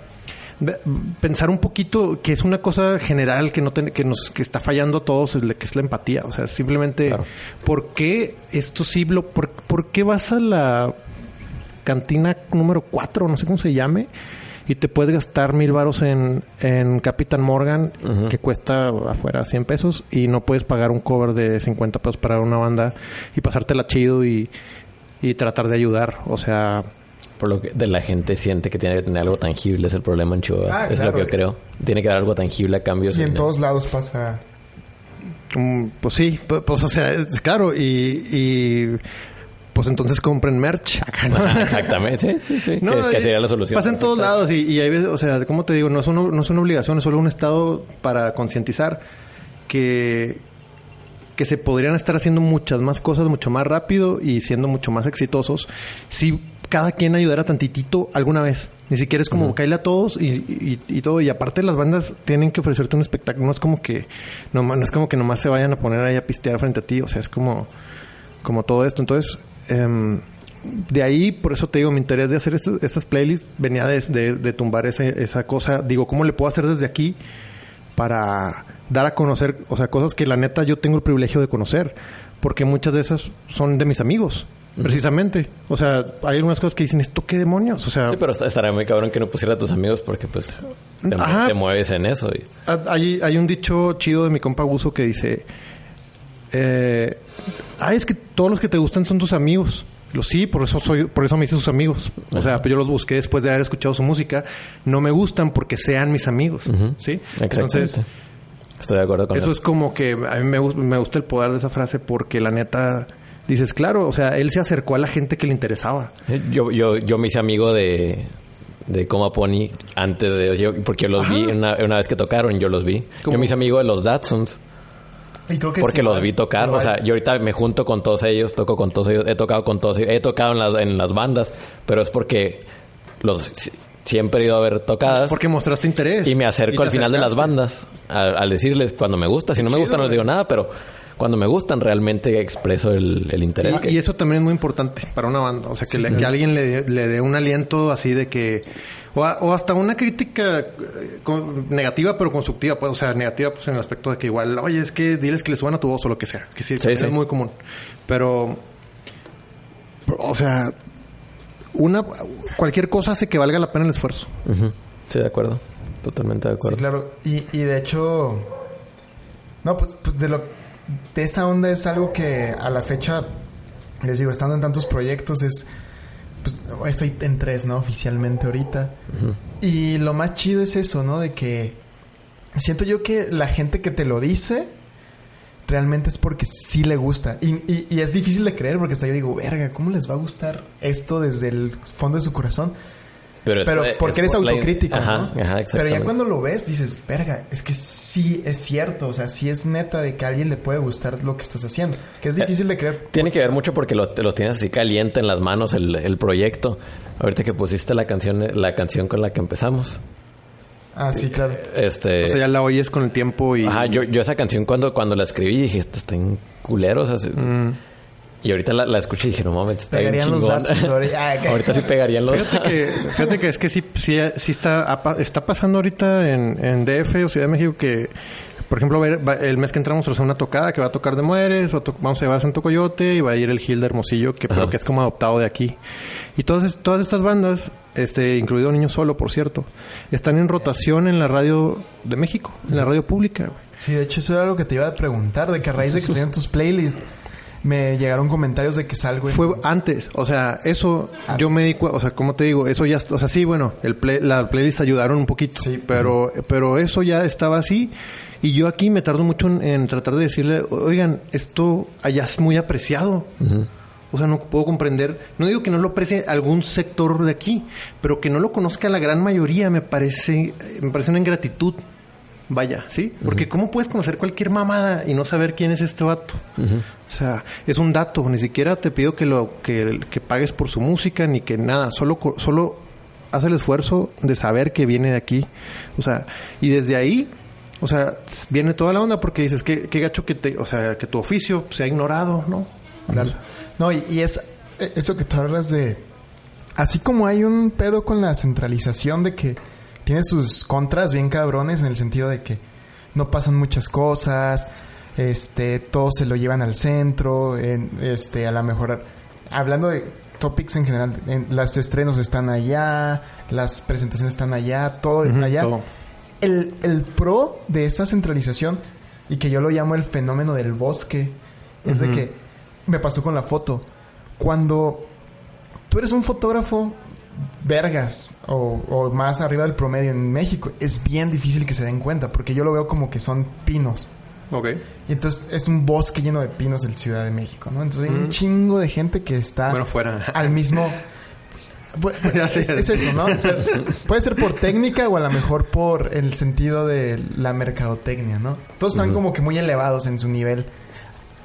pensar un poquito que es una cosa general que no ten- que nos que está fallando a todos es la- que es la empatía. O sea simplemente Claro. por qué esto sí lo por, por qué vas a la cantina número 4, no sé cómo se llame, y te puedes gastar mil varos en, en Capitán Morgan, que cuesta afuera 100 pesos, y no puedes pagar un cover de 50 pesos para una banda y pasártela chido y, y tratar de ayudar. O sea, Por lo que de la gente siente que tiene que tener algo tangible, es el problema en Chihuahua. Ah, es claro, lo que yo creo. Tiene que dar algo tangible a cambio. Y en todos lados pasa. mm, pues sí, pu- pues o sea, es claro, y, y pues entonces compren merch acá, ¿no? Ajá, exactamente, sí, sí, sí. que, sería la solución. Pasa en todos lados y, y hay veces, o sea, como te digo, no es, una, no es una obligación, es solo un estado para concientizar que, que se podrían estar haciendo muchas más cosas mucho más rápido y siendo mucho más exitosos si cada quien ayudara tantitito alguna vez. Ni siquiera es como caerle a todos y, y- y todo. Y aparte las bandas tienen que ofrecerte un espectáculo. No es como que nomás, no es como que nomás se vayan a poner ahí a pistear frente a ti. O sea, es como, como todo esto. Entonces, em, de ahí, por eso te digo, mi interés de hacer estas, estas playlists venía de, de- de tumbar esa, esa cosa. Digo, ¿cómo le puedo hacer desde aquí para dar a conocer, o sea, cosas que la neta yo tengo el privilegio de conocer? Porque muchas de esas son de mis amigos, precisamente. O sea, hay algunas cosas que dicen, ¿esto qué demonios? O sea, Sí, pero est- estaría muy cabrón que no pusiera a tus amigos porque pues te, mueves en eso. y- Ha- Hay, hay un dicho chido de mi compa Buzo que dice: eh, Ay, es que todos los que te gustan son tus amigos. Lo sí, por eso soy, por eso me hice sus amigos. O sea, pues yo los busqué después de haber escuchado su música. No me gustan porque sean mis amigos. ¿Sí? Entonces, Estoy de acuerdo con eso eso. es como que a mí me, me gusta el poder de esa frase porque la neta dices, claro, o sea, él se acercó a la gente que le interesaba. Yo, yo, yo me hice amigo de, de Coma Pony antes de... yo- porque yo los vi una, una vez que tocaron, yo los vi. ¿Cómo? Yo me hice amigo de los Datsuns. Y creo que Porque los vi tocar, o sea, yo ahorita me junto con todos ellos, toco con todos ellos, he tocado con todos ellos, he tocado en las, en las bandas, pero es porque los si- siempre he ido a ver tocadas Porque mostraste interés. y me acerco al final de las bandas al, al decirles cuando me gusta, si no me gusta no les digo nada, pero cuando me gustan realmente expreso el, el interés. Y, que- y eso también es muy importante para una banda. O sea, que, le- que alguien le, le dé un aliento así de que... O, a- o hasta una crítica eh, con- negativa pero constructiva. Pues, o sea, negativa pues en el aspecto de que igual... Oye, es que diles que le suban a tu voz o lo que sea. Que sí, Sí, sí. es muy común. Pero... O sea... Una... Cualquier cosa hace que valga la pena el esfuerzo. Ujú. Sí, de acuerdo. Totalmente de Sí, acuerdo. claro. Y, y de hecho... No, pues, pues de lo... De esa onda es algo que a la fecha... Les digo, estando en tantos proyectos es... Pues estoy en tres, ¿no? Oficialmente ahorita. Y lo más chido es eso, ¿no? De que... Siento yo que la gente que te lo dice... Realmente es porque sí le gusta. Y, y- y es difícil de creer porque hasta yo digo, verga, ¿cómo les va a gustar esto desde el fondo de su corazón? Pero, Pero es porque eres por la- autocrítico, Ajá, ¿no? ajá, Pero ya cuando lo ves, dices, verga, es que sí es cierto. O sea, sí es neta de que a alguien le puede gustar lo que estás haciendo. Que es difícil de creer. Tiene que ver mucho porque lo, te lo tienes así caliente en las manos el, el proyecto. Ahorita que pusiste la canción, la canción con la que empezamos. Ah, sí, claro. Este. O sea, ya la oyes con el tiempo y... Ajá, yo, yo esa canción cuando, cuando la escribí dije, esto está en culero. o sea, Mm. Y ahorita la, la escuché y dije, no mames, está bien Pegarían los datos ahorita. Ah, ahorita sí pegarían los Fíjate que, fíjate que es que sí, sí, sí está, está pasando ahorita en, en DF o Ciudad de México que, por ejemplo, va a ir- va- el mes que entramos a hacer una tocada que va a tocar de Mueres, o to- vamos a llevar a Santo Coyote y va a ir el Gil de Hermosillo, que, pero que es como adoptado de aquí. Y todas, es- todas estas bandas, este, incluido Niño Solo, por cierto, están en rotación en la radio de México, en la radio pública. güey. Sí, de hecho, eso era algo que te iba a preguntar. De que a raíz de que estén en tus playlists, me llegaron comentarios de que salgo en... Fue antes, o sea, eso yo me di cuenta, o sea, como te digo, eso ya, o sea, sí, bueno, el play- la playlist ayudaron un poquito, Sí. pero, pero eso ya estaba así y yo aquí me tardo mucho en, en tratar de decirle, oigan, esto allá es muy apreciado. O sea, no puedo comprender. No digo que no lo aprecie algún sector de aquí, pero que no lo conozca la gran mayoría me parece, me parece una ingratitud. Vaya, ¿sí? Porque ¿cómo puedes conocer cualquier mamada y no saber quién es este vato? O sea, es un dato. Ni siquiera te pido que lo que, que pagues por su música ni que nada. Solo, solo haz el esfuerzo de saber que viene de aquí. O sea, y desde ahí, o sea, viene toda la onda porque dices que qué gacho que te, o sea, que tu oficio se ha ignorado, ¿no? Claro. No, y, y es eh, eso que tú hablas de... Así como hay un pedo con la centralización de que tiene sus contras bien cabrones en el sentido de que no pasan muchas cosas, este, todo se lo llevan al centro, en, este, a lo mejor, hablando de topics en general. En, las estrenos están allá, las presentaciones están allá, todo allá. todo. El, el pro de esta centralización, y que yo lo llamo el fenómeno del bosque, es de que me pasó con la foto. Cuando tú eres un fotógrafo vergas o, o más arriba del promedio en México, es bien difícil que se den cuenta, porque yo lo veo como que son pinos. Ok. Y entonces es un bosque lleno de pinos en Ciudad de México, ¿no? Entonces hay un Mm. chingo de gente que está Bueno, fuera. al mismo... Pu- Ya sé. es, es eso, ¿no? Puede ser por técnica o a lo mejor por el sentido de la mercadotecnia, ¿no? Todos están como que muy elevados en su nivel,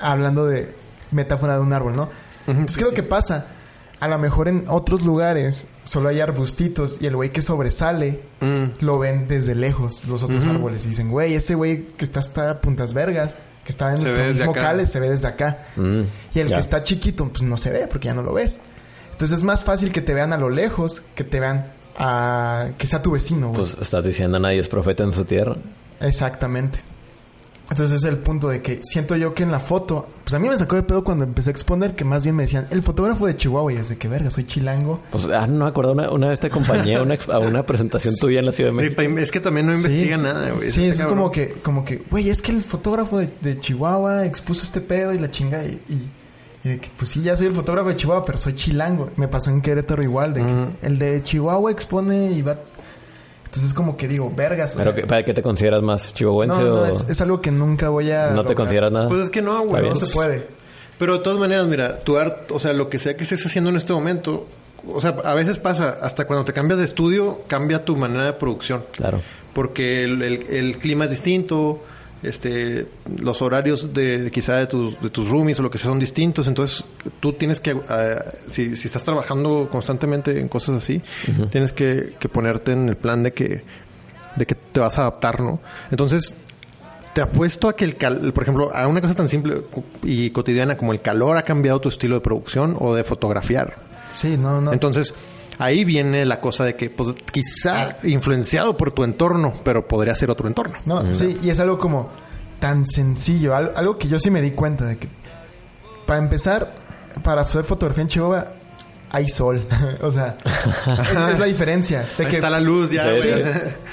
hablando de metáfora de un árbol, ¿no? Entonces, ¿qué es lo que pasa? A lo mejor en otros lugares solo hay arbustitos y el güey que sobresale Mm. lo ven desde lejos los otros árboles y dicen, güey, ese güey que está hasta a puntas vergas, que está en Se nuestro mismo cale, se ve desde acá. Mm, Y el ya. que está chiquito, pues no se ve porque ya no lo ves. Entonces es más fácil que te vean a lo lejos que te vean a... que sea tu vecino, güey. Pues estás diciendo nadie es profeta en su tierra. Exactamente. Entonces es el punto de que siento yo que en la foto, pues a mí me sacó de pedo cuando empecé a exponer que más bien me decían, el fotógrafo de Chihuahua, y desde que verga, soy chilango. Pues, ah, no me acuerdo, una, una vez te acompañé a una, ex- a una presentación tuya en la Ciudad de México. Es que también no investiga Sí. nada, güey. Sí, es como que, como que, güey, es que el fotógrafo de, de Chihuahua expuso este pedo y la chinga y, y, y de que, pues sí, ya soy el fotógrafo de Chihuahua, pero soy chilango. Me pasó en Querétaro igual, de que el de Chihuahua expone y va... Entonces como que digo, vergas, o Pero sea, que- ¿para qué te consideras más chihuahuense no, no, o es, es algo que nunca voy a... no te consideras nada? Pues es que no, güey. No se puede. Pero de todas maneras, mira, tu arte, o sea, lo que sea que estés haciendo en este momento, o sea, a veces pasa, hasta cuando te cambias de estudio, cambia tu manera de producción. Claro. Porque el, el- el clima es distinto, este, los horarios de, quizá de tus, de tus roomies o lo que sea son distintos, entonces tú tienes que, eh, si, si estás trabajando constantemente en cosas así, tienes que, que ponerte en el plan de que, de que te vas a adaptar, ¿no? Entonces, te apuesto a que el cal, por ejemplo, a una cosa tan simple y cotidiana como el calor ha cambiado tu estilo de producción o de fotografiar. Sí, no, no. Entonces, ahí viene la cosa de que pues, quizá influenciado por tu entorno, pero podría ser otro entorno. No, sí, y es algo como tan sencillo, al- algo, que yo sí me di cuenta de que para empezar, para hacer fotografía en Chihuahua hay sol, o sea, es, es la diferencia de Ahí que está la luz ya, Sí,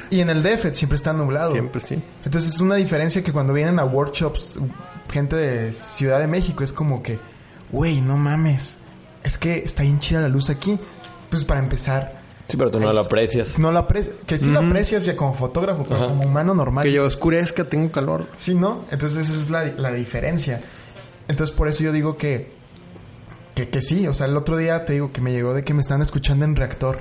y en el DF siempre está nublado. Siempre sí. Entonces es una diferencia que cuando vienen a workshops gente de Ciudad de México es como que, güey, no mames, es que está bien chida la luz aquí. Pues para empezar, Sí, pero tú no lo aprecias. no lo aprecias, que sí lo aprecias ya como fotógrafo, pero Ajá. como humano normal. Que yo oscurezca, tengo calor. Sí, ¿no? Entonces esa es la, la diferencia. Entonces por eso yo digo que, que, que sí, o sea, el otro día te digo que me llegó de que me están escuchando en reactor.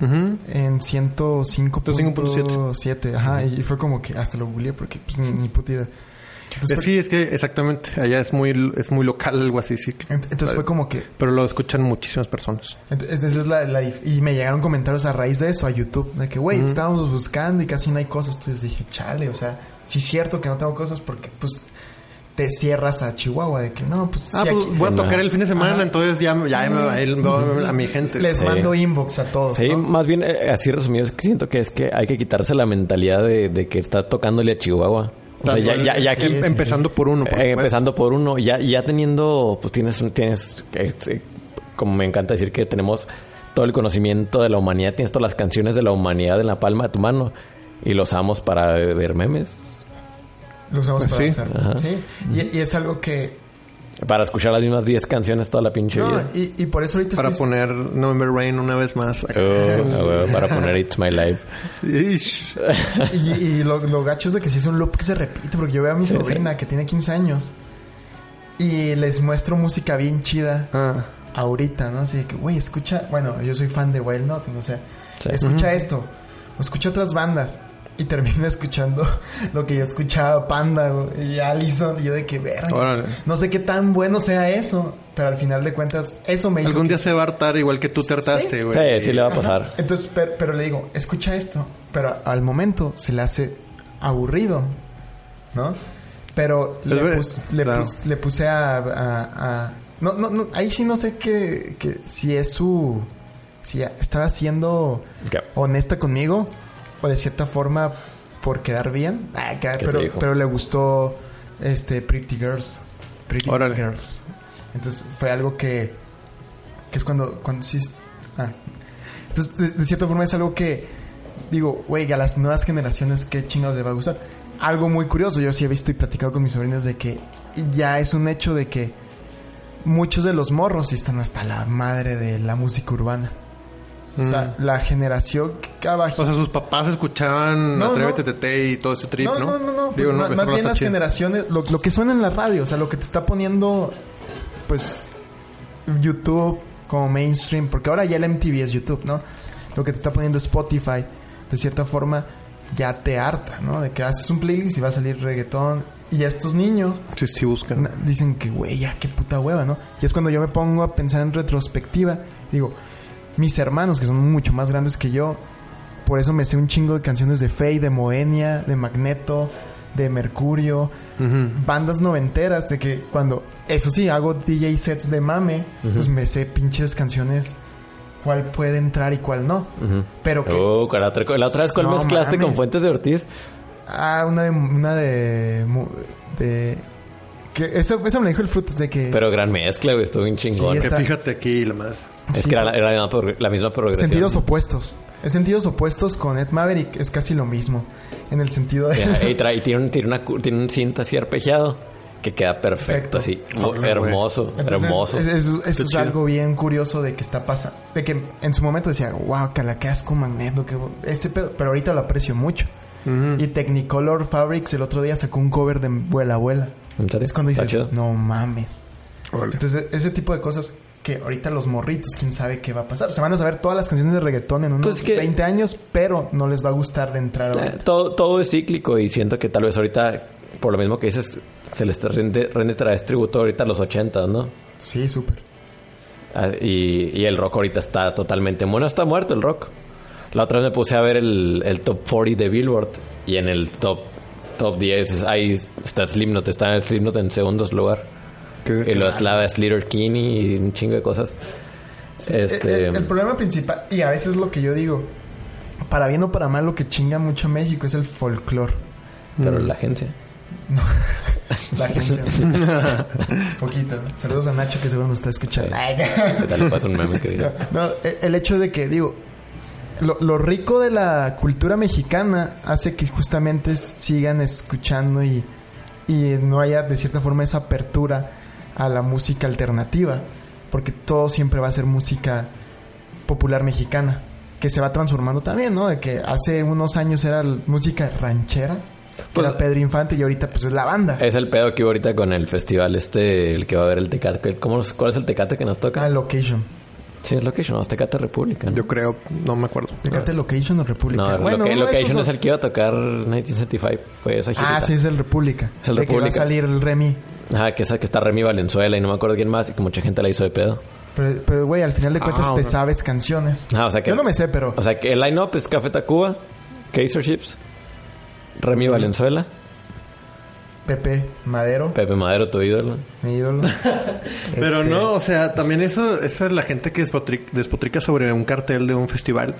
Ujú. En 105.7. 105.7. Ajá, y fue como que hasta lo googleé porque pues ni, ni puta idea. Entonces, fue, Sí, es que exactamente. Allá es muy, es muy local algo así, sí. ent- entonces fue como que... Pero lo escuchan muchísimas personas. ent- Entonces es la, y me llegaron comentarios a raíz de eso a YouTube. De que, güey, estábamos buscando y casi no hay cosas. Entonces dije, chale, o sea, sí es cierto que no tengo cosas porque pues te cierras a Chihuahua. De que no, pues... Ah, sí, pues aquí- voy a tocar el fin de semana, Ajá. entonces ya, ya me va a ir a mi gente. Les Sí. mando inbox a todos. Sí, ¿no? más bien eh, así resumido, es que siento que es que hay que quitarse la mentalidad de, de que estás tocándole a Chihuahua. O sea, ya, ya, ya aquí, Sí, sí, empezando por uno. por eh, empezando por uno, ya, ya teniendo, pues tienes, tienes, eh, eh, como me encanta decir que tenemos todo el conocimiento de la humanidad, tienes todas las canciones de la humanidad en la palma de tu mano y los usamos para ver memes, Lo usamos Pues para sí. hacer. Ajá. Sí. Y, y es algo que... para escuchar las mismas 10 canciones toda la pinche No, vida. y, y por eso ahorita Para estoy... poner November Rain una vez más. Oh, para poner It's My Life. Ish. Y, y lo, lo gacho es de que sí es un loop que se repite, porque yo veo a mi Sí, sobrina que tiene 15 años y les muestro música bien chida Ah. ahorita, ¿no? Así de que, güey, escucha, bueno, yo soy fan de Wild Nothing, o sea, Sí. escucha esto, o escucha otras bandas. Y termina escuchando lo que yo escuchaba Panda güey, y Allison. Y yo de que verga. No sé qué tan bueno sea eso. Pero al final de cuentas, eso me hizo. Algún que- día se va a hartar igual que tú te hartaste, Sí. güey. Sí, sí le va a pasar. Entonces, pero, pero le digo, escucha esto. Pero al momento se le hace aburrido, ¿no? Pero le, ver- pus- le, claro. pus- le puse a... a- a- no, no, no, ahí sí no sé qué, que si es su... Si estaba siendo honesta conmigo de cierta forma por quedar bien. Ah, que- ¿Qué te pero, pero le gustó este Pretty Girls. Pretty Órale. Girls. Entonces fue algo que que es cuando, cuando sí... Ah. Entonces, de, de cierta forma es algo que, digo, güey, a las nuevas generaciones, ¿qué chingados les va a gustar? Algo muy curioso, yo sí he visto y platicado con mis sobrinos de que ya es un hecho de que muchos de los morros están hasta la madre de la música urbana. O sea, la generación que abajo. O sea, sus papás escuchaban No, Atrévete no. Tete y todo ese trip, no, ¿no? no, no, no. Pues Digo, más bien las chido. generaciones, lo, lo que suena en la radio, o sea, lo que te está poniendo, pues, YouTube como mainstream, porque ahora ya el MTV es YouTube, ¿no? Lo que te está poniendo Spotify, de cierta forma, ya te harta, ¿no? De que haces un playlist y va a salir reggaetón. Y a estos niños Sí, sí, buscan. dicen que, güey, ya qué puta hueva, ¿no? Y es cuando yo me pongo a pensar en retrospectiva. Digo, mis hermanos, que son mucho más grandes que yo, por eso me sé un chingo de canciones de Faye, de Moenia, de Magneto, de Mercurio, bandas noventeras, de que cuando, eso sí, hago DJ sets de mame, pues me sé pinches canciones, cuál puede entrar y cuál no. Pero que, Oh, con la otra, la otra vez, ¿cuál No mezclaste con. Fuentes de Ortiz? ah, una de, una de, que eso, eso me lo dijo el Frutos de que... Pero gran mezcla, güey. Estuvo bien chingón. Sí, Que fíjate aquí, la más. Es sí. que era, la, era la misma pro- la misma progresión. Sentidos opuestos. En sentidos opuestos con Ed Maverick es casi lo mismo. En el sentido de... Ya, y, trae- y tiene, un, tiene, una, tiene un cinta así arpegiado que queda perfecto, Perfecto. así. Ah, hermoso, Entonces, hermoso. es- es- Eso, Qué es algo bien curioso de que está pasando. De que en su momento decía, wow, cala, qué asco magneto, que ese pedo. Pero ahorita lo aprecio mucho. Ujú. Y Technicolor Fabrics el otro día sacó un cover de Vuela Abuela. ¿En serio? Es cuando dices, no mames. Entonces, ese tipo de cosas que ahorita los morritos, quién sabe qué va a pasar. Se van a saber todas las canciones de reggaetón en unos Pues que- 20 años, pero no les va a gustar de entrar Eh, todo, todo es cíclico y siento que tal vez ahorita, por lo mismo que dices, se les rinde, rinde traer tributo ahorita a los 80, ¿no? Sí, súper. Ah, Y, y el rock ahorita está totalmente... Bueno, está muerto el rock. La otra vez me puse a ver el, el top 40 de Billboard y en el top top 10 ahí está Slipknot, está Slipknot en segundo lugar. Qué- Y lo eslava Slater Kinney y un chingo de cosas. Este... El, el problema principal, y a veces lo que yo digo, para bien o para mal, lo que chinga mucho a México es el folclore. Pero la agencia. La agencia. Poquito. ¿no? Saludos a Nacho que seguro nos está escuchando. ¿Qué tal le pasa un meme que diga? No, e- el hecho de que, digo, lo, lo rico de la cultura mexicana hace que justamente sigan escuchando y, y no haya de cierta forma esa apertura a la música alternativa. Porque todo siempre va a ser música popular mexicana. Que se va transformando también, ¿no? De que hace unos años era música ranchera. Pues- era Pedro Infante y ahorita pues es la banda. Es el pedo que hubo ahorita con el festival este, el que va a haber el Tecate. ¿Cómo, ¿Cuál es el Tecate que nos toca? Ah, Location. Sí, es Location, no, es Tecate República. ¿no? Yo creo, no me acuerdo. ¿Tecate Location o República? No, bueno, lo Location es el que iba a tocar 1975. Fue esa girita. Ah, sí, es el República. Es el De que va a República. salir el Remy. Ajá, que, esa, que está Remy Valenzuela y no me acuerdo quién más y que mucha gente la hizo de pedo. Pero, pero, güey, al final de Ah, cuentas te sabes canciones. Ajá, o sea que... Yo no me sé, pero... O sea que el line-up es Café Tacuba, Kaiser Chips, Remy Valenzuela, Pepe Madero, Pepe Madero, tu ídolo. mi ídolo. Pero Este, no, o sea, también eso, esa es la gente que despotric- despotrica sobre un cartel de un festival.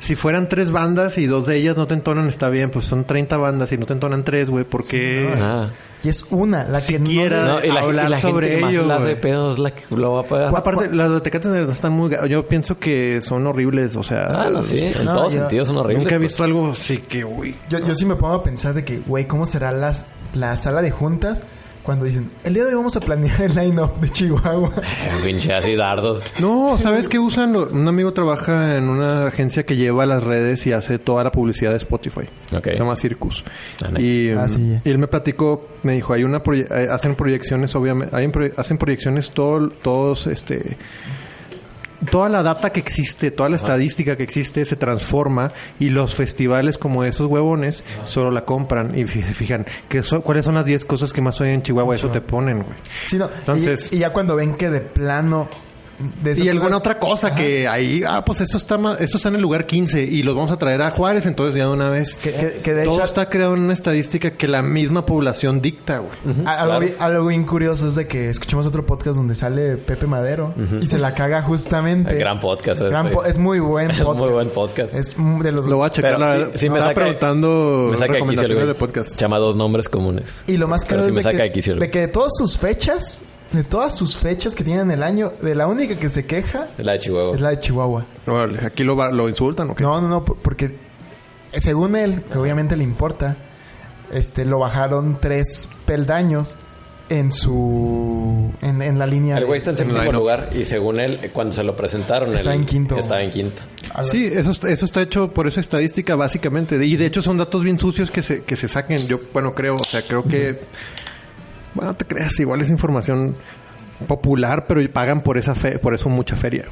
Si fueran tres bandas y dos de ellas no te entonan, está bien. Pues son 30 bandas y no te entonan tres, güey. Porque Ah. Y es una, la que Siquiera- no... No, y la, hablar y la sobre gente más ello, la hace de güey. pedo es la que lo va a pagar. Aparte, las de Tecate de verdad están muy... Yo pienso que son horribles, o sea... Ah, no, sí. En No, todos sentidos son horribles. Nunca he pues. visto algo así que, uy... Yo, yo sí me pongo a pensar de que, güey, ¿cómo será la, la sala de juntas cuando dicen, el día de hoy vamos a planear el line-up de Chihuahua? Pinche así dardos. No, ¿sabes qué usan? Lo- Un amigo trabaja en una agencia que lleva las redes y hace toda la publicidad de Spotify. Se llama Circus. Ah, nice. y, Ah, sí. y él me platicó, me dijo, hay una proye- eh, hacen proyecciones, obviamente, hay proye- hacen proyecciones todo, todos, este, toda la data que existe, toda la estadística que existe se transforma y los festivales como esos huevones solo la compran y se fijan que cuáles son las 10 cosas que más oyen en Chihuahua, eso te ponen, güey. Sí, no, Entonces- y, y ya cuando ven que de plano... De Y alguna cosas- otra cosa que ahí, ah, pues esto está esto está en el lugar 15 y los vamos a traer a Juárez, entonces ya de una vez. Que, que- que de Todo hecho... está creado en una estadística que la misma población dicta, güey. algo, claro. bien, algo bien curioso es de que escuchamos otro podcast donde sale Pepe Madero y se la caga justamente. Gran podcast. Gran ese. po- es muy buen Es podcast. muy buen podcast. Es de los... Lo voy a checar. Pero la, sí- verdad. sí me Estaba saca- preguntando Me saca el recomendaciones güey. de podcast. Llama dos nombres comunes. Y lo más caro es me de, saca que, de el que de todas sus fechas de todas sus fechas que tienen en el año, de la única que se queja Es la de Chihuahua. es la de Chihuahua. Órale, ¿Aquí lo, insultan o qué? No, no, no, por- porque según él, que obviamente le importa, este, lo bajaron tres peldaños en su... en, en la línea... El güey está en séptimo Line-up. lugar y según él, cuando se lo presentaron... Estaba él en quinto. Estaba en quinto. Sí, eso, está- eso está hecho por esa estadística básicamente. Y de hecho son datos bien sucios que se, que se saquen. Yo, bueno, creo, o sea, creo que... Bueno, no te creas, igual es información popular, pero pagan por esa fe, por eso mucha feria.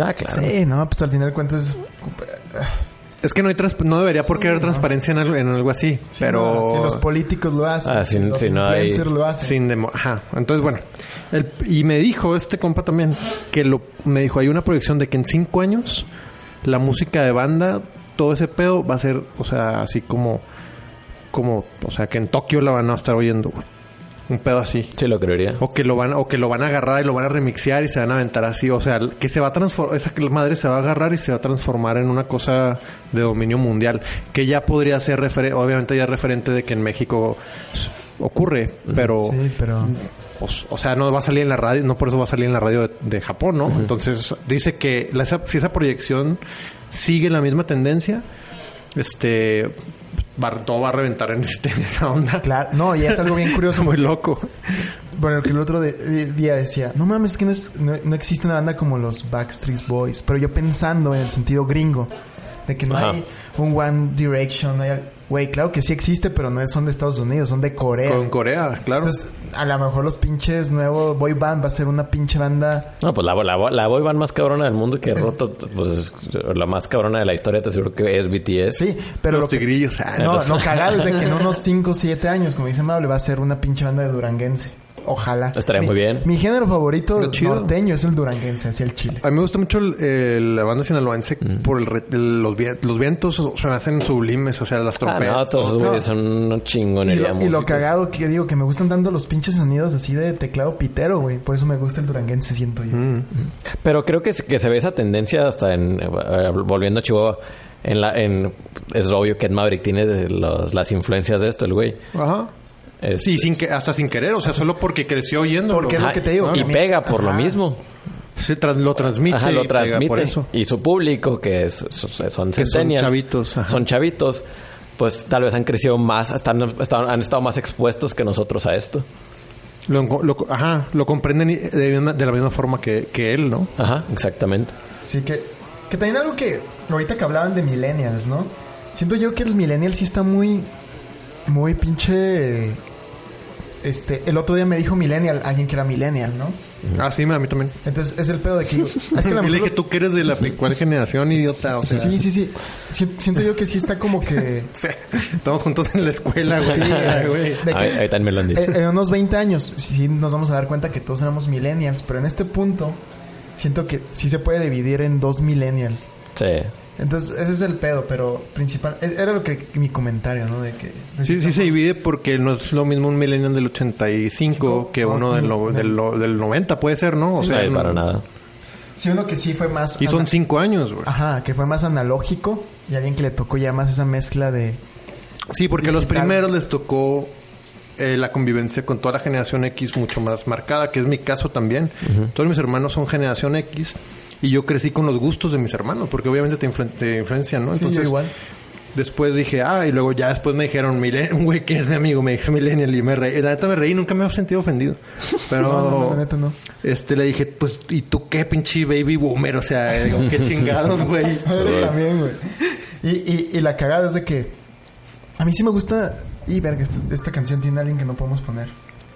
Ah, claro. Sí, no, pues al final de cuentas... Es que no hay trans- no debería por qué haber transparencia en algo, en algo así, pero Si los políticos lo hacen, Ah, si, si- los si no hay- lo hacen. sin demo- ajá. Entonces, bueno, el- y me dijo este compa también que lo me dijo, hay una proyección de que en cinco años la música de banda, todo ese pedo va a ser, o sea, así como como, o sea, que en Tokio la van a estar oyendo, güey. Un pedo así. Sí, lo creería. O que lo van, o que lo van a agarrar y lo van a remixear y se van a aventar así. O sea, que se va a transformar, esa que la madre se va a agarrar y se va a transformar en una cosa de dominio mundial. Que ya podría ser referente, obviamente ya referente de que en México ocurre, pero, Sí, pero... pues, o sea, no va a salir en la radio, no por eso va a salir en la radio de, de Japón, ¿no? Entonces, dice que la- esa- si esa proyección sigue la misma tendencia, este, va, todo va a reventar en, este- en esa onda. Claro, no, y es algo bien curioso. Muy loco. Bueno, que el otro de- de- día decía, no mames, es que no, es- no- no existe una banda como los Backstreet Boys. Pero yo pensando en el sentido gringo, de que no Ajá. hay un One Direction, no hay... Güey, claro que sí existe, pero no son de Estados Unidos, son de Corea. Con Corea, claro. Entonces, a lo mejor los pinches nuevos boy band va a ser una pinche banda... No, pues la, la, la boy band más cabrona del mundo que ha roto, pues es la más cabrona de la historia, te aseguro que es BTS. Sí, pero los lo que- tigrillos. ah, No, los- no cagado es de que en unos 5 o 7 años, como dice Mable, va a ser una pinche banda de duranguense. Ojalá. Estaría Mi- muy bien. Mi género favorito norteño es el duranguense, hacia el chile. A mí me gusta mucho el- el- la banda sinaloense por el, re- el- los, vien- los vientos o- se me hacen sublimes, o sea, las Ah, trompetas. no, todos No. son una Y chingonería lo, y lo cagado que digo, que me gustan tanto los pinches sonidos así de teclado pitero, güey. Por eso me gusta el duranguense, siento yo. Mm. Pero creo que, se- que se ve esa tendencia hasta en... eh, volviendo a Chihuahua. En la, en, es obvio que Ed Maverick tiene de los- las influencias de esto, el güey. Ajá. Es- Sí, sin que, hasta sin querer, o sea, solo porque creció oyendo. Porque es lo que te digo, Y pega por lo mismo. Se tras- lo transmite. Ajá, y lo pega transmite. Por eso. Y su público, que es- son Que son chavitos, ajá. son chavitos, pues tal vez han crecido más, están, están- han estado más expuestos que nosotros a esto. Lo, lo- ajá, lo comprenden de, la misma forma que, que él, ¿no? Ajá, exactamente. Sí, que, que también algo que ahorita que hablaban de millennials, ¿no? Siento yo que el millennial sí está muy, muy pinche... Este, el otro día me dijo millennial, alguien que era millennial, ¿no? Ah, sí, a mí también. Entonces es el pedo de que... yo- es que a lo Dile mejor- que tú que eres de la cuál generación, idiota. O sea, sí, sí, sí. Si- Siento yo que sí está como que... Sí. Estamos juntos en la escuela, güey. Sí, güey. que- Ahí, ahí también me lo han dicho. En, en unos 20 años sí nos vamos a dar cuenta que todos éramos millennials, pero en este punto siento que sí se puede dividir en dos millennials. Sí. Entonces, ese es el pedo, pero principal... e- Era lo que mi comentario, ¿no? De que... Sí, sí se divide porque no es lo mismo un millennial del 85 que Cinco, uno del, no- del- no- del 90, puede ser, ¿no? O sea, para no- nada. Sí, uno que sí fue más... Y son cinco años, güey. Ajá, que fue más analógico y alguien que le tocó ya más esa mezcla de... Sí, porque a los Digital. primeros les tocó eh, la convivencia con toda la generación X mucho más marcada, que es mi caso también. Todos mis hermanos son generación X y yo crecí con los gustos de mis hermanos, porque obviamente te, influen- te influencian, ¿no? Sí, yo igual. Después dije, ah, y luego ya después me dijeron, "Milen- un güey que es mi amigo, me dijo millennial y me reí. La neta me reí, nunca me he sentido ofendido. Pero, No, no, la neta no. este, le dije, pues, ¿y tú qué pinche baby boomer? O sea, digo, qué chingados, güey. También, güey. Y, y, y la cagada es de que... A mí sí me gusta... Y verga, esta, esta canción tiene alguien que no podemos poner.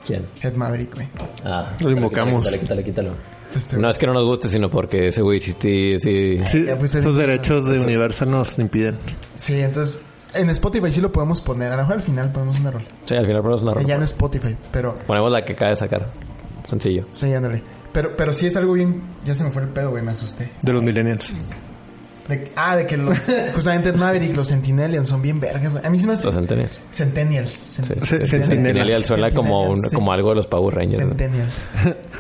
¿Quién? Ed Maverick, güey. Ah, Lo invocamos. Quítale, quítale, quítalo. Este, No es que no nos guste, sino porque ese güey sí, sí, sí. Pues, es- derechos de Universal nos impiden. Sí, entonces... En Spotify sí lo podemos poner. A lo mejor al final ponemos una rola. Sí, al final ponemos una Ya en. Spotify, pero... Ponemos la que acaba de sacar. Sencillo. Sí, ándale. Pero, pero sí es algo bien... Ya se me fue el pedo, güey. Me asusté. De los millennials. De- ah, de que los... justamente Maverick, los Sentinelians son bien vergas, güey. A mí sí me hace... Los centennials. Centennials. Se- Centennials. Centennial suena como, un- Centennials, sí. como algo de los Power Rangers. ¿no? Centennials.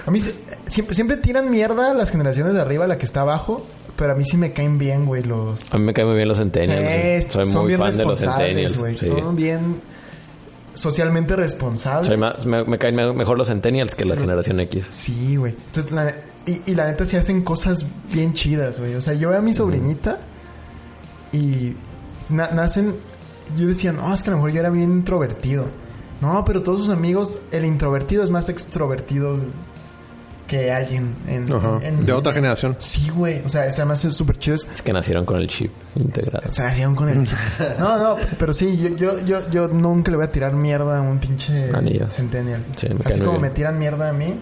A mí se- siempre, siempre tiran mierda las generaciones de arriba, la que está abajo. Pero a mí sí me caen bien, güey, los... A mí me caen muy bien los Centennials. Sí. Soy son muy bien fan de los responsables, Centennials. güey. sí. Son bien... socialmente responsables. Soy más, me, me caen me- mejor los Centennials que la generación X. Sí, güey. Entonces, la- y, y la neta sí hacen cosas bien chidas, güey. O sea, yo veo a mi sobrinita y na- nacen... Yo decía, no, es que a lo mejor yo era bien introvertido. No, pero todos sus amigos, el introvertido es más extrovertido que alguien en... En- De otra generación. Sí, güey. O sea, se me hace súper chido. Es que nacieron con el chip integrado. Se nacieron con el... no, no, pero sí, yo, yo, yo, yo nunca le voy a tirar mierda a un pinche Anillo. Centennial. Sí, me Así como bien. me tiran mierda a mí.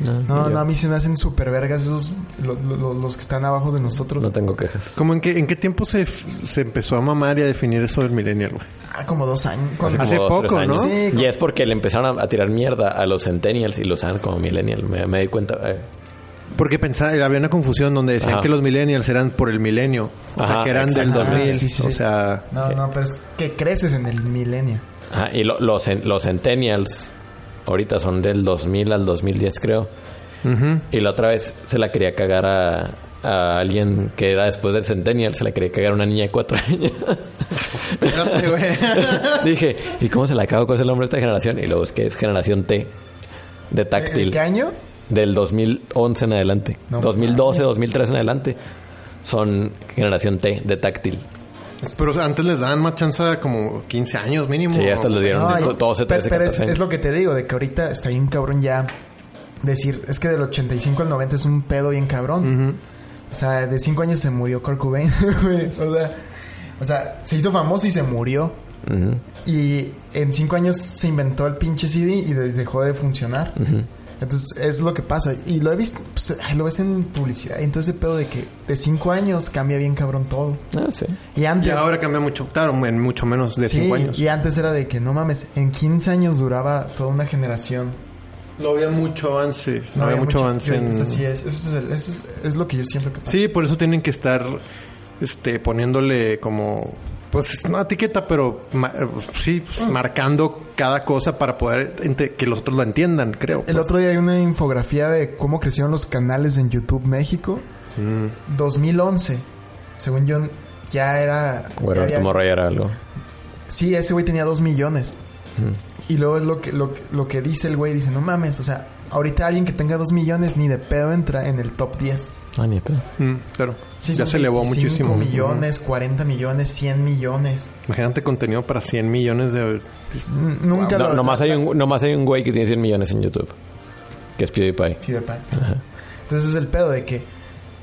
No, No, a mí se me hacen súper vergas esos, lo- lo- los que están abajo de nosotros. no tengo quejas. ¿Cómo en qué, en qué tiempo se, se empezó a mamar y a definir eso del millennial, güey? Ah, como dos años. Hace, Cuando- como Hace dos, poco. ¿no? Sí, y es porque le empezaron a, a tirar mierda a los Centennials y los usaban como Millennial. Me, me di cuenta. eh, Porque pensaba, había una confusión donde decían Ajá. que los millennials eran por el milenio. O sea, que eran del exacto. 2000. Ah, sí, sí, o sí. sea, No, no, pero es que creces en el milenio. Ajá, y lo- los, los Centennials ahorita son del 2000 al 2010, creo. ujú. Y la otra vez se la quería cagar a, a alguien que era después del Centennial. Se la quería cagar a una niña de cuatro años. Espérate, güey. Dije, ¿y cómo se la cago? ¿Cuál es el nombre de esta generación? Y luego es que es generación T de ¿En táctil. qué año? Del 2011 en adelante. No 2012, 2013 en adelante. Son generación T de táctil. Pero antes les daban más chance como 15 años mínimo. Sí, hasta le dieron No, de y- to- 12, pero, 13, pero es, 14 años. es lo que te digo, de que ahorita está bien cabrón ya decir, es que del 85 al 90 es un pedo bien cabrón. O sea, de 5 años se murió Kurt Cobain, o sea, o sea, se hizo famoso y se murió. Y en 5 años se inventó el pinche CD y de- dejó de funcionar. ujú. Entonces es lo que pasa. Y lo he visto, pues, lo ves en publicidad. Entonces ese pedo de que de 5 años cambia bien cabrón todo. Ah, sí. Y Y antes... ahora cambia mucho. Claro, en mucho menos de sí, 5 años. y antes era de que no mames, en 15 años duraba toda una generación. No había mucho avance. No, había mucho, avance en... Así es. Eso es, el- eso es- es lo que yo siento que pasa. Sí, por eso tienen que estar este poniéndole como pues no etiqueta, pero ma- sí, pues, Mm. marcando cada cosa para poder que los otros lo entiendan, creo. El pues. otro día hay una infografía de cómo crecieron los canales en YouTube México. Mm. 2011. Según yo, ya era... Bueno, ya había- Tomorrow era algo. Sí, ese güey tenía 2 millones. Y luego es lo que, lo, que- lo que dice el güey. Dice, no mames, o sea, ahorita alguien que tenga 2 millones ni de pedo entra en el top 10. Ah, ni de pedo. Mm, claro. Sí, ya se elevó 25 muchísimo. millones, 40 millones, 100 millones. Imagínate contenido para 100 millones de... N- Nunca No, lo... nomás, hay un, nomás hay un güey que tiene 100 millones en YouTube. Que es PewDiePie. PewDiePie. Entonces es el pedo de que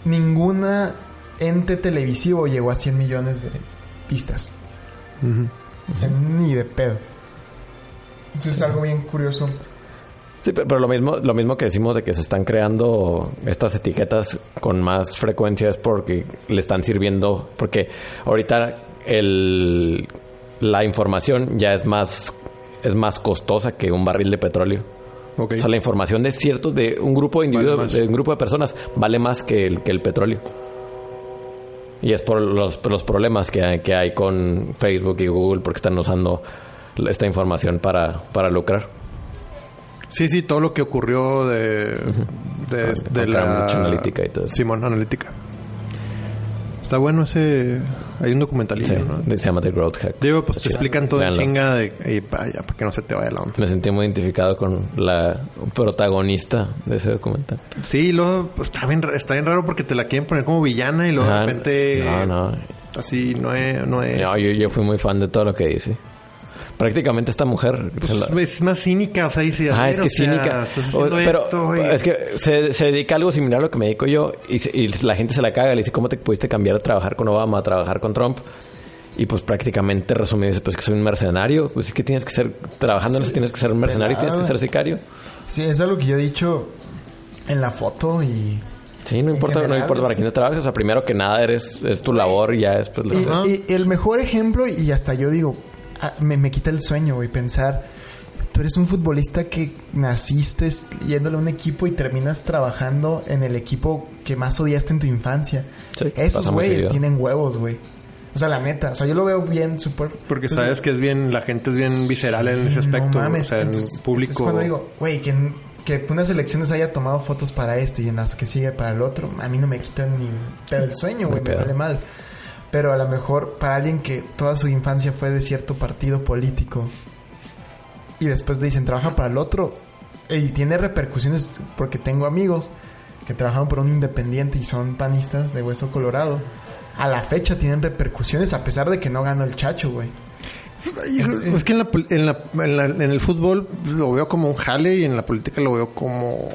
ninguna ente televisivo llegó a 100 millones de vistas. Ujú. O sea, ni de pedo. Entonces es algo bien curioso. Sí, pe- pero lo mismo, lo mismo que decimos de que se están creando estas etiquetas con más frecuencia es porque le están sirviendo, porque ahorita el, la información ya es más, es más costosa que un barril de petróleo. Ok. O sea, la información de ciertos, de un grupo de individuos, de un grupo de personas, vale más que el, que el petróleo. Y es por los, por los problemas que hay, que hay con Facebook y Google porque están usando esta información para, para lucrar. Sí, sí, todo lo que ocurrió de, de, Ah, de la... Analytica y todo eso. Simón, analítica. Está bueno ese... Hay un documentalillo, Sí, ¿no? se llama The Growth Hack. Digo, pues te explican todo en chinga de... Y vaya, para que no se te vaya la onda. Me sentí muy identificado con la protagonista de ese documental. Sí, luego pues, está, bien, está bien raro porque te la quieren poner como villana y luego Ajá. de repente... No, no. Así no es... No es, No, yo, yo fui muy fan de todo lo que dice. Prácticamente esta mujer... Pues, la- es más cínica, o sea, dice... Ah, "A es que o sea, cínica. Estás O- haciendo pero esto y- es que se, se dedica a algo similar a lo que me dedico yo y, se- y la gente se la caga. Le dice, ¿cómo te pudiste cambiar de trabajar con Obama a trabajar con Trump? Y pues prácticamente resumido dice, pues que soy un mercenario. Pues es que tienes que ser, trabajando en eso tienes que ser un mercenario, tienes que ser sicario. Sí, es algo que yo he dicho en la foto y... Sí, no importa, no importa para sí. quién te trabajes. O sea, primero que nada eres, es tu labor y ya después... Y, y el mejor ejemplo, y hasta yo digo, me, me quita el sueño, güey, pensar, tú eres un futbolista que naciste yéndole a un equipo y terminas trabajando en el equipo que más odiaste en tu infancia. Sí, Esos güeyes tienen huevos, güey. O sea, la neta, o sea, yo lo veo bien súper... Porque Entonces, sabes que es bien... La gente es bien visceral en ese no aspecto. mames, o sea, en entonces- público... entonces cuando digo, güey, que, que unas elecciones haya tomado fotos para este y en las que sigue para el otro, a mí no me quitan ni pedo el sueño, güey, me vale mal. Pero a lo mejor para alguien que toda su infancia fue de cierto partido político y después le dicen trabaja para el otro y tiene repercusiones porque tengo amigos que trabajan por un independiente y son panistas de hueso colorado. A la fecha tienen repercusiones a pesar de que no ganó el chacho, güey. Es que en, la, pol- en, la- en la- en el fútbol lo veo como un jale y en la política lo veo como...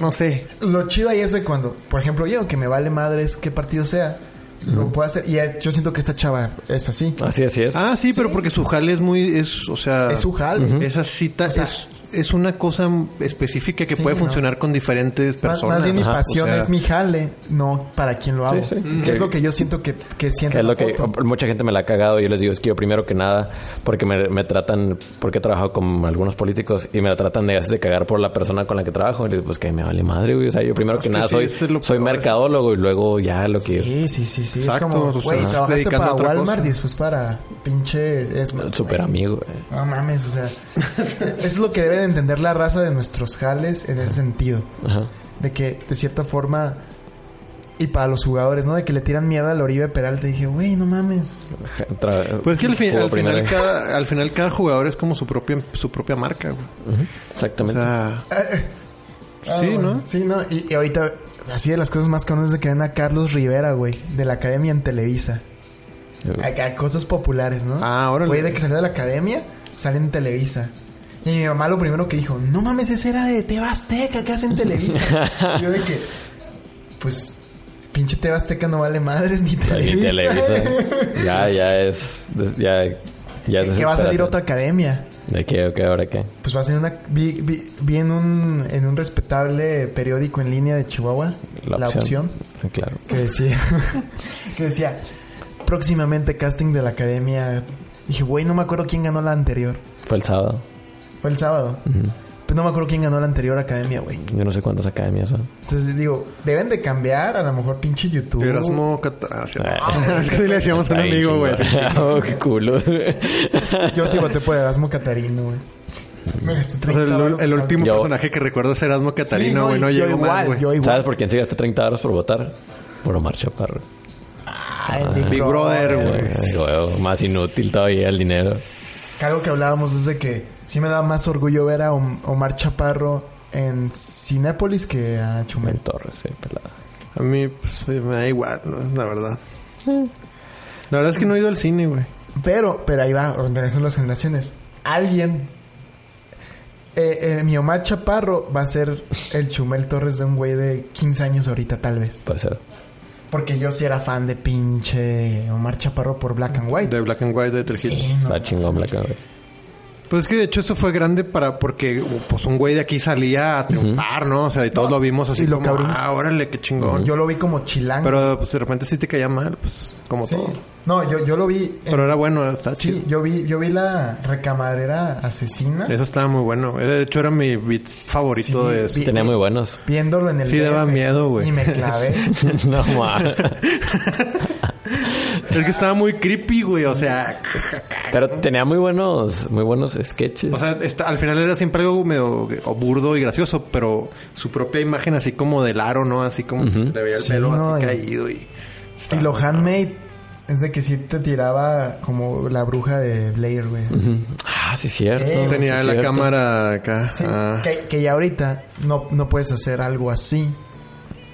No sé. Lo chido ahí es de cuando, por ejemplo, yo que me vale madres qué partido sea, lo puedo hacer. Y es- yo siento que esta chava es así. Así, así es. Ah, sí, pero porque su jale es muy... Es, o sea... Es su jale. Esa cita O sea, es, es una cosa específica que Sí, puede ¿no? funcionar con diferentes personas. más bien mi Ajá, pasión o sea- es mi jale, no para quien lo hago. Sí, sí. Que es lo que yo siento que, que siento. Que es lo que foto. mucha gente me la ha cagado. Yo les digo, es que yo primero que nada, porque me, me tratan, porque he trabajado con algunos políticos y me la tratan de, de cagar por la persona con la que trabajo. Y les digo, pues que me vale madre, güey. O sea, yo primero Es que que nada sí, soy, soy mercadólogo y luego ya lo que... Sí, sí, sí, sí. Exacto, es como, o sea, güey, trabajaste para Walmart cosa. y después para pinche... Es, Súper amigo, güey. No mames, o sea... eso es lo que debe de entender la raza de nuestros jales en ese sentido. Ajá. De que, de cierta forma... Y para los jugadores, ¿no? De que le tiran mierda al Oribe Peralta. Y dije, güey, no mames. Pues que al, fin- jugó al final cada, al final cada jugador es como su propia su propia marca, güey. Exactamente. sea, Ah, sí, bueno. ¿no? Sí, ¿no? Y, y ahorita, así de las cosas más cabronas de que ven a Carlos Rivera, güey. De la academia en Televisa. Acá, cosas populares, ¿no? Ah, órale. Güey, de que salió de la academia, sale en Televisa. Y mi mamá lo primero que dijo, no mames, ese era de Tebasteca, ¿qué hace en Televisa? Yo de que, pues, pinche Tebasteca no vale madres ni Televisa. Televisa. ya, ya es... Ya, ya es que va a salir otra academia. ¿De qué? ¿O qué? ¿Ahora qué? Pues va a ser una... Vi, vi- vi en, un, en un respetable periódico en línea de Chihuahua, La, opción Ah, Claro. que decía que decía próximamente casting de la academia dije güey no me acuerdo quién ganó la anterior Fue el sábado. fue el sábado Ujú. Pues no me acuerdo quién ganó la anterior academia güey Yo no sé cuántas academias son. entonces digo deben de cambiar a lo mejor pinche YouTube Erasmo Cata- sí. Ah, es que sí le decíamos a un amigo, güey. oh, qué culo. yo sí voté por Erasmo Catarino güey me gasté O 30 sea, el, último Yo- personaje que recuerdo es Erasmo Catarino, güey. No, yo llegó igual más, güey. ¿Sabes por quién se gasta 30 euros por votar? Por Omar Chaparro. Ay, Big Brother, güey. Más inútil todavía el dinero. Algo que hablábamos es de que sí me da más orgullo ver a Om- Omar Chaparro en Cinépolis que a Chumel Torres, sí, pelada. A mí, pues, oye, me da igual, ¿no? la verdad. La verdad es que no he ido al cine, güey. Pero, pero ahí va, organizan las generaciones. Alguien. Eh, eh, mi Omar Chaparro va a ser el Chumel Torres de un güey de 15 años ahorita, tal vez. Puede ser. Porque yo sí era fan de pinche Omar Chaparro por Black and White. De Black and White de Trujillo. Sí, no. Está chingón Black and White. Pues es que de hecho eso fue grande para porque pues un güey de aquí salía a triunfar, ¿no? O sea, y todos No, lo vimos así y lo como, cabrón- ah, órale, qué chingón. Yo lo vi como chilango. Pero pues de repente sí te caía mal, pues como Sí. todo. No, yo, yo lo vi. en- Pero era bueno, está sí, chido. yo vi, yo vi la recamadera asesina. Eso estaba muy bueno. De hecho era mi beat favorito Sí, de eso. vi- Tenía muy buenos. Viéndolo en el. Sí, daba miedo, güey. Y me clavé. no mames. Es que estaba muy creepy, güey. O sea, Pero tenía muy buenos, muy bunos sketches. o sea, está- al final era siempre algo medio o burdo y gracioso, pero su propia imagen así como del aro, ¿no? Así como que se le veía el Sí, pelo no, así y- caído y... y lo handmade es de que sí te tiraba como la bruja de Blair, güey. Ah, sí, cierto. Sí, Tenía sí, la cierto. cámara acá. Sí, ah. que, que ya ahorita no, no puedes hacer algo así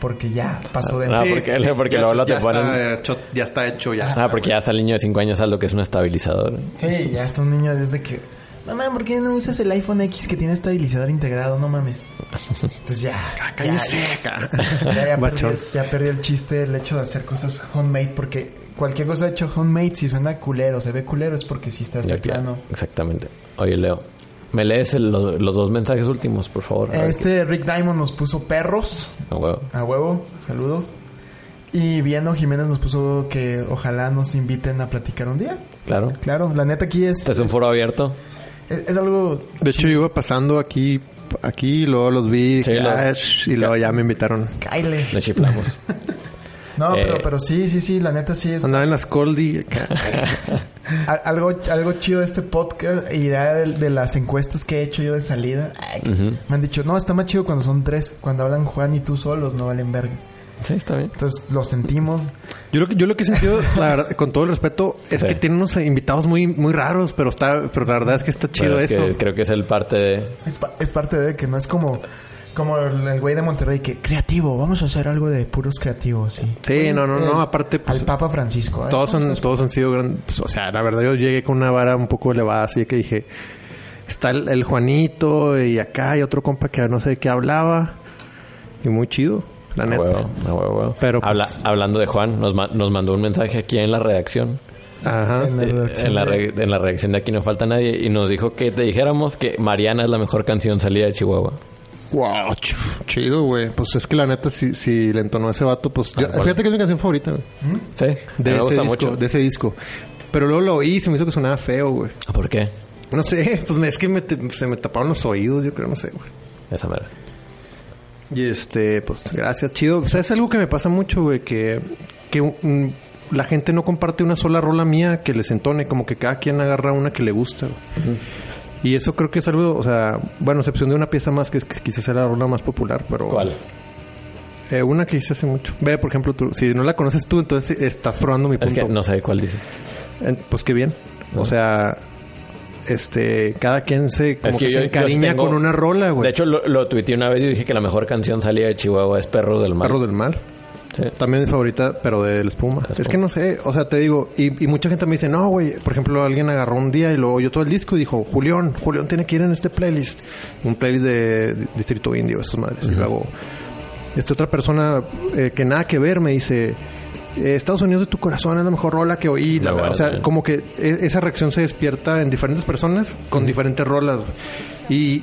porque ya pasó de Ah, Sí, porque- sí, porque ya- luego lo te ya ponen- Está hecho, ya está hecho, ya. Ah, porque ya hasta el niño de 5 años lo que es un estabilizador. Sí, ya está un niño desde que Mamá, ¿por qué no usas el iPhone X que tiene estabilizador integrado? No mames. Entonces ya. ya, Cállese ya, ya, perdió, ya perdió el chiste el hecho de hacer cosas homemade porque cualquier cosa hecho homemade si suena culero, se ve culero es porque sí está plano. Exactamente. Oye, Leo, ¿me lees el- los, los dos mensajes últimos, por favor? Este Rick Diamond nos puso perros. a huevo. A huevo, saludos. Y Viano Jiménez nos puso que ojalá nos inviten a platicar un día. Claro. Claro, la neta aquí es. Es un foro abierto. es, es algo. De hecho, yo iba pasando aquí, aquí, luego los vi, Sí, lo- y luego ya me invitaron. Kyle. Le chiflamos. No, Eh. pero, pero sí, sí, sí, la neta sí es. Andaba en las a- algo, algo chido de este podcast y de, de las encuestas que he hecho yo de salida. ay. Me han dicho, no, está más chido cuando son tres. Cuando hablan Juan y tú solos, no valen verga. Sí, está bien. Entonces lo sentimos. Yo lo que, yo lo que he sentido, la verdad, con todo el respeto, es Sí. que tiene unos invitados muy, muy raros, pero está, pero la verdad es que está chido Pero es eso. que creo que es el parte de... Es, pa- es parte de que no es como, como el, el güey de Monterrey que creativo, vamos a hacer algo de puros creativos. Sí, Sí, no, no, no, El- aparte, pues, al Papa Francisco. ¿eh? Todos han, todos han sido grandes. pues, o sea, la verdad, yo llegué con una vara un poco elevada, así que dije: Está el, el Juanito y acá hay otro compa que no sé de qué hablaba. Y muy chido, la neta. huevo, huevo. Pero, pues- Habla- hablando de Juan, nos, ma- nos mandó un mensaje aquí en la redacción. Ajá. En la Eh, redacción en, la de- re- en la redacción de Aquí No Falta Nadie. Y nos dijo que te dijéramos que Mariana es la mejor canción salida de Chihuahua. Wow, ch- chido, güey. Pues es que la neta, si, si le entonó ese vato, pues. yo- fíjate que es mi canción favorita, güey. Sí, De me ese gusta disco, mucho. de ese disco. Pero luego lo oí y se me hizo que sonaba feo, güey. ¿Por qué? No sé, pues es que me te- se me taparon los oídos, yo creo, no sé, güey. Esa mera. Y este, pues gracias, chido. O sea, es algo que me pasa mucho, güey, que, que mm, la gente no comparte una sola rola mía que les entone, como que cada quien agarra una que le gusta. güey. Y eso creo que es algo, o sea, bueno, excepción de una pieza más que, es que quizás sea la rola más popular, pero... ¿Cuál? Eh, una que hice hace mucho. Ve, por ejemplo, tú, si no la conoces tú, entonces estás probando mi punto. Es que no sé cuál dices. Eh, Pues qué bien. O sea, este, cada quien se, como Es que que yo- se encariña tengo- con una rola, güey. De hecho, lo, lo tuiteé una vez y dije que la mejor canción salida de Chihuahua es Perro del Mar. Perro del Mal. Sí. También es favorita, pero de la espuma. La Es que no sé, o sea, te digo, y, y mucha gente me dice, no, güey, por ejemplo, alguien agarró un día y lo oyó todo el disco y dijo, Julián, Julián tiene que ir en este playlist. Un playlist de, de Distrito Indio, esas madres. Y luego, esta otra persona eh, que nada que ver me dice, eh, Estados Unidos de tu corazón es la mejor rola que oí. La o sea, como que e- esa reacción se despierta en diferentes personas con diferentes rolas. Y,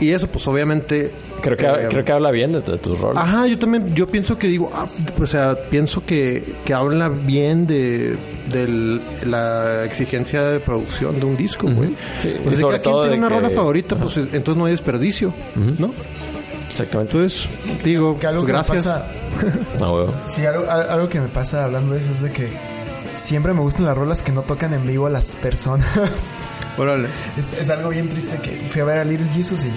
y eso, pues obviamente... Creo que, eh, creo que habla bien de, tu- de tus roles. Ajá, yo también, yo pienso que digo, ah, o sea, pienso que, que habla bien de, de la exigencia de producción de un disco, güey. Sí, O sea, y si sobre todo tiene una que- rola favorita, pues entonces no hay desperdicio, ¿no? Exactamente. Entonces, digo, Que algo pues, que me gracias. pasa, Ah, sí, algo, al- algo que me pasa hablando de eso es de que siempre me gustan las rolas que no tocan en vivo a las personas. Órale. es, es algo bien triste que fui a ver a Little Jesus y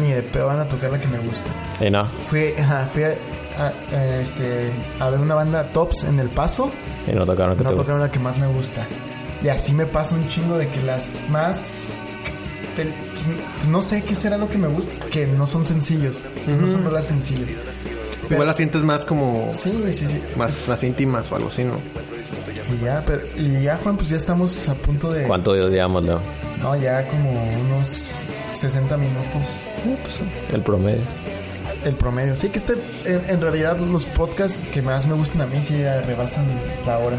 ni de pedo van a tocar la que me gusta. Y no. Fui, ajá, fui a, a- a, este, a ver una banda Tops en El Paso. Y no tocaron que No te gusta. tocaron la que más me gusta. Y así me pasa un chingo de que las más... pues, no sé qué será lo que me gusta. Que no son sencillos. No son rolas sencillas. Pero- Igual la sientes más como, Sí, sí, sí. más, más íntimas o algo así, ¿no? Y ya, pero, y ya, Juan, pues ya estamos a punto de... ¿Cuánto digamos, Leo? No, ya como unos 60 minutos. El promedio. El promedio. Sí, que este, en, en realidad los podcasts que más me gustan a mí sí rebasan la hora.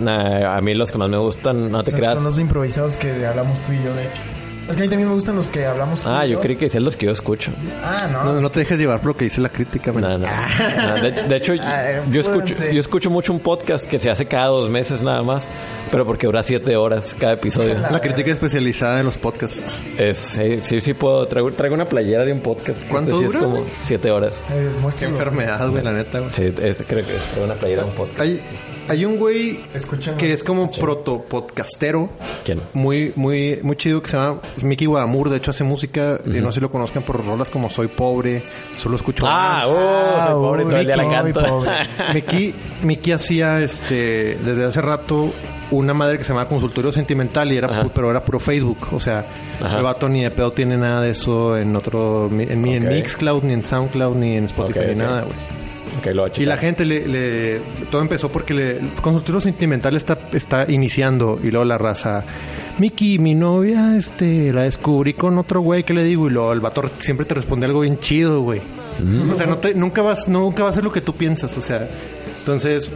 Nah, a mí los que más me gustan, no te Son, creas. son los improvisados que hablamos tú y yo, de hecho. Es que a mí también me gustan los que hablamos Ah, yo creí que es los que yo escucho. Ah, no. No, no te dejes llevar por lo que dice la crítica. No, no. No, de, de hecho, Ah, yo escucho, yo escucho mucho un podcast que se hace cada dos meses nada más, pero porque dura siete horas cada episodio. La crítica especializada en los podcasts. Es, sí, sí, sí puedo. Traigo, traigo una playera de un podcast. ¿Cuánto Este sí dura, es como siete horas. Eh, Qué enfermedad, güey, la neta, güey. Sí, es- creo que traigo una playera de un podcast. Hay, hay un güey que es como proto podcastero. ¿Quién? Muy, muy, muy chido que se llama Mickey Guadamur. De hecho, hace música. y no sé si lo conozcan por rolas como Soy Pobre. Solo escucho. Ah, oh, soy pobre, el día la canto. pobre. Mickey, Mickey hacía este desde hace rato una madre que se llama consultorio sentimental y era Ajá. pero era puro Facebook, o sea, Ajá. el vato ni de pedo tiene nada de eso en otro en, ni en. Mixcloud ni en SoundCloud ni en Spotify ni nada, güey. Lo Y la gente le, le- todo empezó porque le, el consultorio sentimental está, está iniciando y luego la raza, Miki, mi novia, este, la descubrí con otro güey, ¿qué le digo? Y luego el vato siempre te responde algo bien chido, güey. Mm. O sea, no te, nunca vas, nunca va a ser lo que tú piensas, o sea, entonces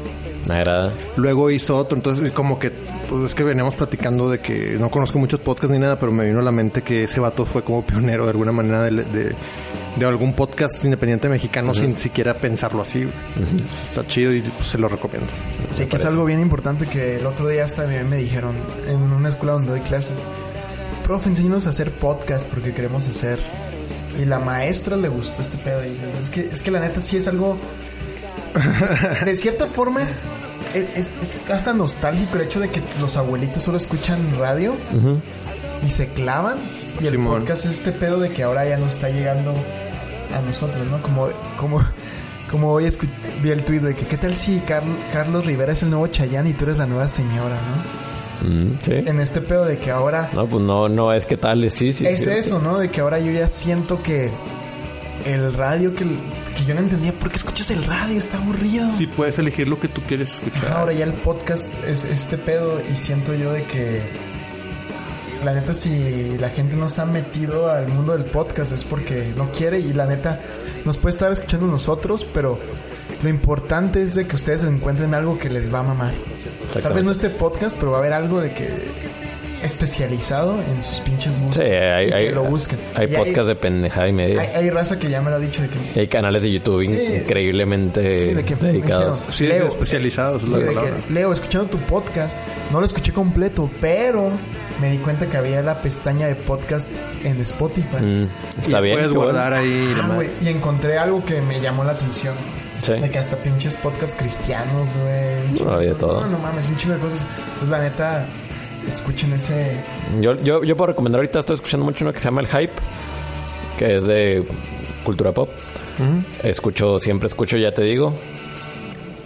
luego hizo otro, entonces como que, pues es que veníamos platicando de que no conozco muchos podcasts ni nada, pero me vino a la mente que ese vato fue como pionero de alguna manera de, de, de algún podcast independiente mexicano sin siquiera pensarlo así. Está chido y pues, se lo recomiendo. Sí, que es algo bien importante que el otro día hasta me, me dijeron en una escuela donde doy clases. Profe, enséñanos a hacer podcast porque queremos hacer. Y la maestra le gustó este pedo. Y es que, es que la neta sí es algo... De cierta forma es, es, es- es hasta nostálgico el hecho de que los abuelitos solo escuchan radio y se clavan. Y el Simón. podcast es este pedo de que ahora ya nos está llegando a nosotros, ¿no? Como, como, Como hoy escu- vi el tweet de que qué tal si Carl- Carlos Rivera es el nuevo Chayanne y tú eres la nueva señora, ¿no? Mm, sí. En este pedo de que ahora No, pues no, no es que tal, sí, sí. es sí. eso, ¿no? De que ahora yo ya siento que el radio que, que yo no entendía por qué escuchas el radio, está aburrido. Sí, puedes elegir lo que tú quieres escuchar. Ahora ya el podcast es este pedo y siento yo de que la neta si la gente no se ha metido al mundo del podcast es porque no quiere y la neta nos puede estar escuchando nosotros, pero lo importante es de que ustedes encuentren algo que les va a mamar. Tal vez no este podcast, pero va a haber algo de que especializado en sus pinches gustos. Sí, hay, y que hay, lo busquen. hay Y podcast de pendejada y media. hay, hay raza que ya me lo ha dicho de que hay canales de YouTube Sí. increíblemente Sí, de que me dedicados. dijeron, Sí, Leo, especializados, es Sí, la de que, Leo, escuchando tu podcast, no lo escuché completo, pero me di cuenta que había la pestaña de podcast en Spotify. Mm, está Y bien. Puedes bueno. guardar ahí la Ah, madre. güey, y encontré algo que me llamó la atención. Sí. De que hasta pinches podcasts cristianos, güey. un chingo- No, de todo. No, no mames, un chingo de cosas. Entonces, la neta, escuchen ese... Yo, yo, yo puedo recomendar ahorita, estoy escuchando mucho uno que se llama El Hype, que es de cultura pop. Escucho, siempre escucho, ya te digo.